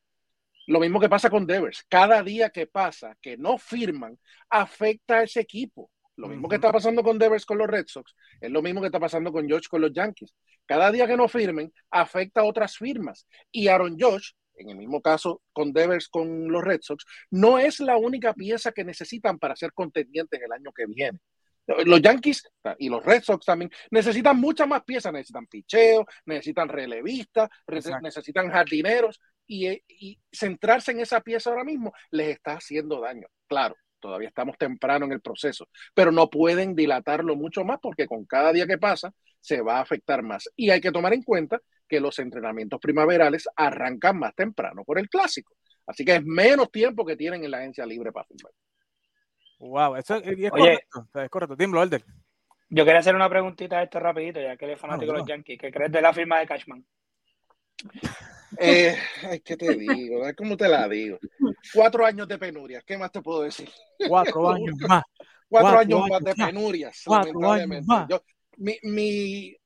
lo mismo que pasa con Devers. Cada día que pasa que no firman afecta a ese equipo Lo mismo que está pasando con Devers con los Red Sox, es lo mismo que está pasando con Josh con los Yankees. Cada día que no firmen afecta a otras firmas. Y Aaron Josh, en el mismo caso con Devers con los Red Sox, no es la única pieza que necesitan para ser contendientes el año que viene. Los Yankees y los Red Sox también necesitan muchas más piezas, necesitan picheo, necesitan relevistas, necesitan jardineros y, y centrarse en esa pieza ahora mismo les está haciendo daño. Claro, todavía estamos temprano en el proceso, pero no pueden dilatarlo mucho más porque con cada día que pasa se va a afectar más. Y hay que tomar en cuenta que los entrenamientos primaverales arrancan más temprano por el clásico. Así que es menos tiempo que tienen en la agencia libre para firmar. Wow, eso es, correcto. Es correcto. Yo quería hacer una preguntita a esto rapidito, ya que eres fanático de los Yankees. ¿Qué crees de la firma de Cashman? Eh, ¿Qué te digo? ¿Cómo te la digo? Cuatro años de penurias, ¿qué más te puedo decir? Cuatro años más. Cuatro, años, más de penurias, lamentablemente. mi,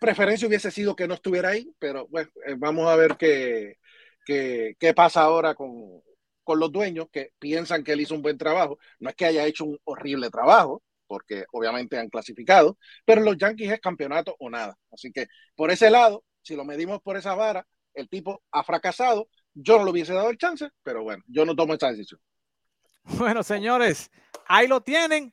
preferencia hubiese sido que no estuviera ahí, pero bueno, eh, vamos a ver qué, qué, qué pasa ahora con, con los dueños que piensan que él hizo un buen trabajo. No es que haya hecho un horrible trabajo, porque obviamente han clasificado, pero los Yankees es campeonato o nada. Así que por ese lado, si lo medimos por esa vara, el tipo ha fracasado. Yo no le hubiese dado el chance, pero bueno, yo no tomo esa decisión. Bueno, señores, ahí lo tienen.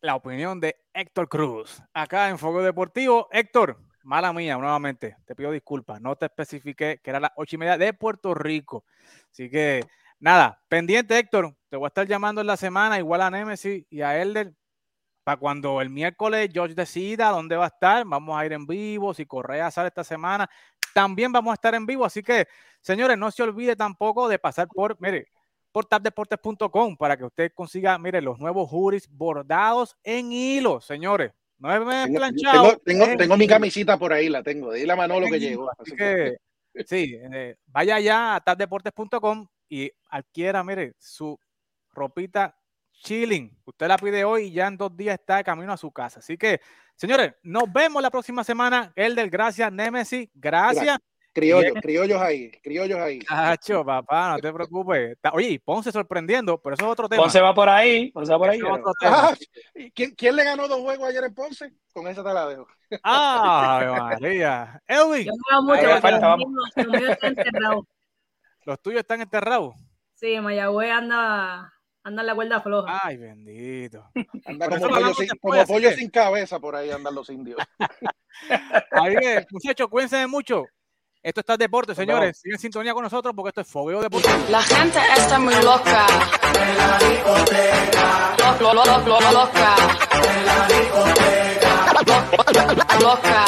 La opinión de Héctor Cruz, acá en Fuego Deportivo. Héctor, mala mía, nuevamente, te pido disculpas. No te especifiqué que era las ocho y media de Puerto Rico. Así que, nada, pendiente, Héctor. Te voy a estar llamando en la semana, igual a Nemesis y a Elder, para cuando el miércoles George decida dónde va a estar. Vamos a ir en vivo. Si Correa sale esta semana, también vamos a estar en vivo. Así que, señores, no se olvide tampoco de pasar por, mire, por tapdeportes.com para que usted consiga, mire, los nuevos juris bordados en hilo, señores. No es planchado. Tengo, tengo, mi camisita por ahí, la tengo. De ahí la Manolo que llegó. Así que, sí, eh, vaya ya a tapdeportes.com y adquiera, mire, su ropita chilling. Usted la pide hoy y ya en dos días está de camino a su casa. Así que, señores, nos vemos la próxima semana. Elder, gracias. Nemesis, gracias. Criollos, criollos ahí, criollos ahí. Cacho, papá, no te preocupes. Oye, Ponce sorprendiendo, pero eso es otro tema. Ponce va por ahí, Ponce va por ahí. Ah, ¿quién, ¿quién, le ganó dos juegos ayer en Ponce? Con esa te la dejo. Ah, María. Elvin. Los tuyos están enterrados. Sí, Mayagüez anda Andan la cuerda floja. Ay, bendito. Anda como, pollo sin, como pollo sin, cabeza por ahí andan los indios. ahí es, muchachos, cuídense mucho. Esto está deporte, señores. Sigan en sintonía con nosotros porque esto es Fogueo Deportivo. La gente está muy loca. En la discoteca. Lo, lo, lo, loca. En la discoteca. Loca.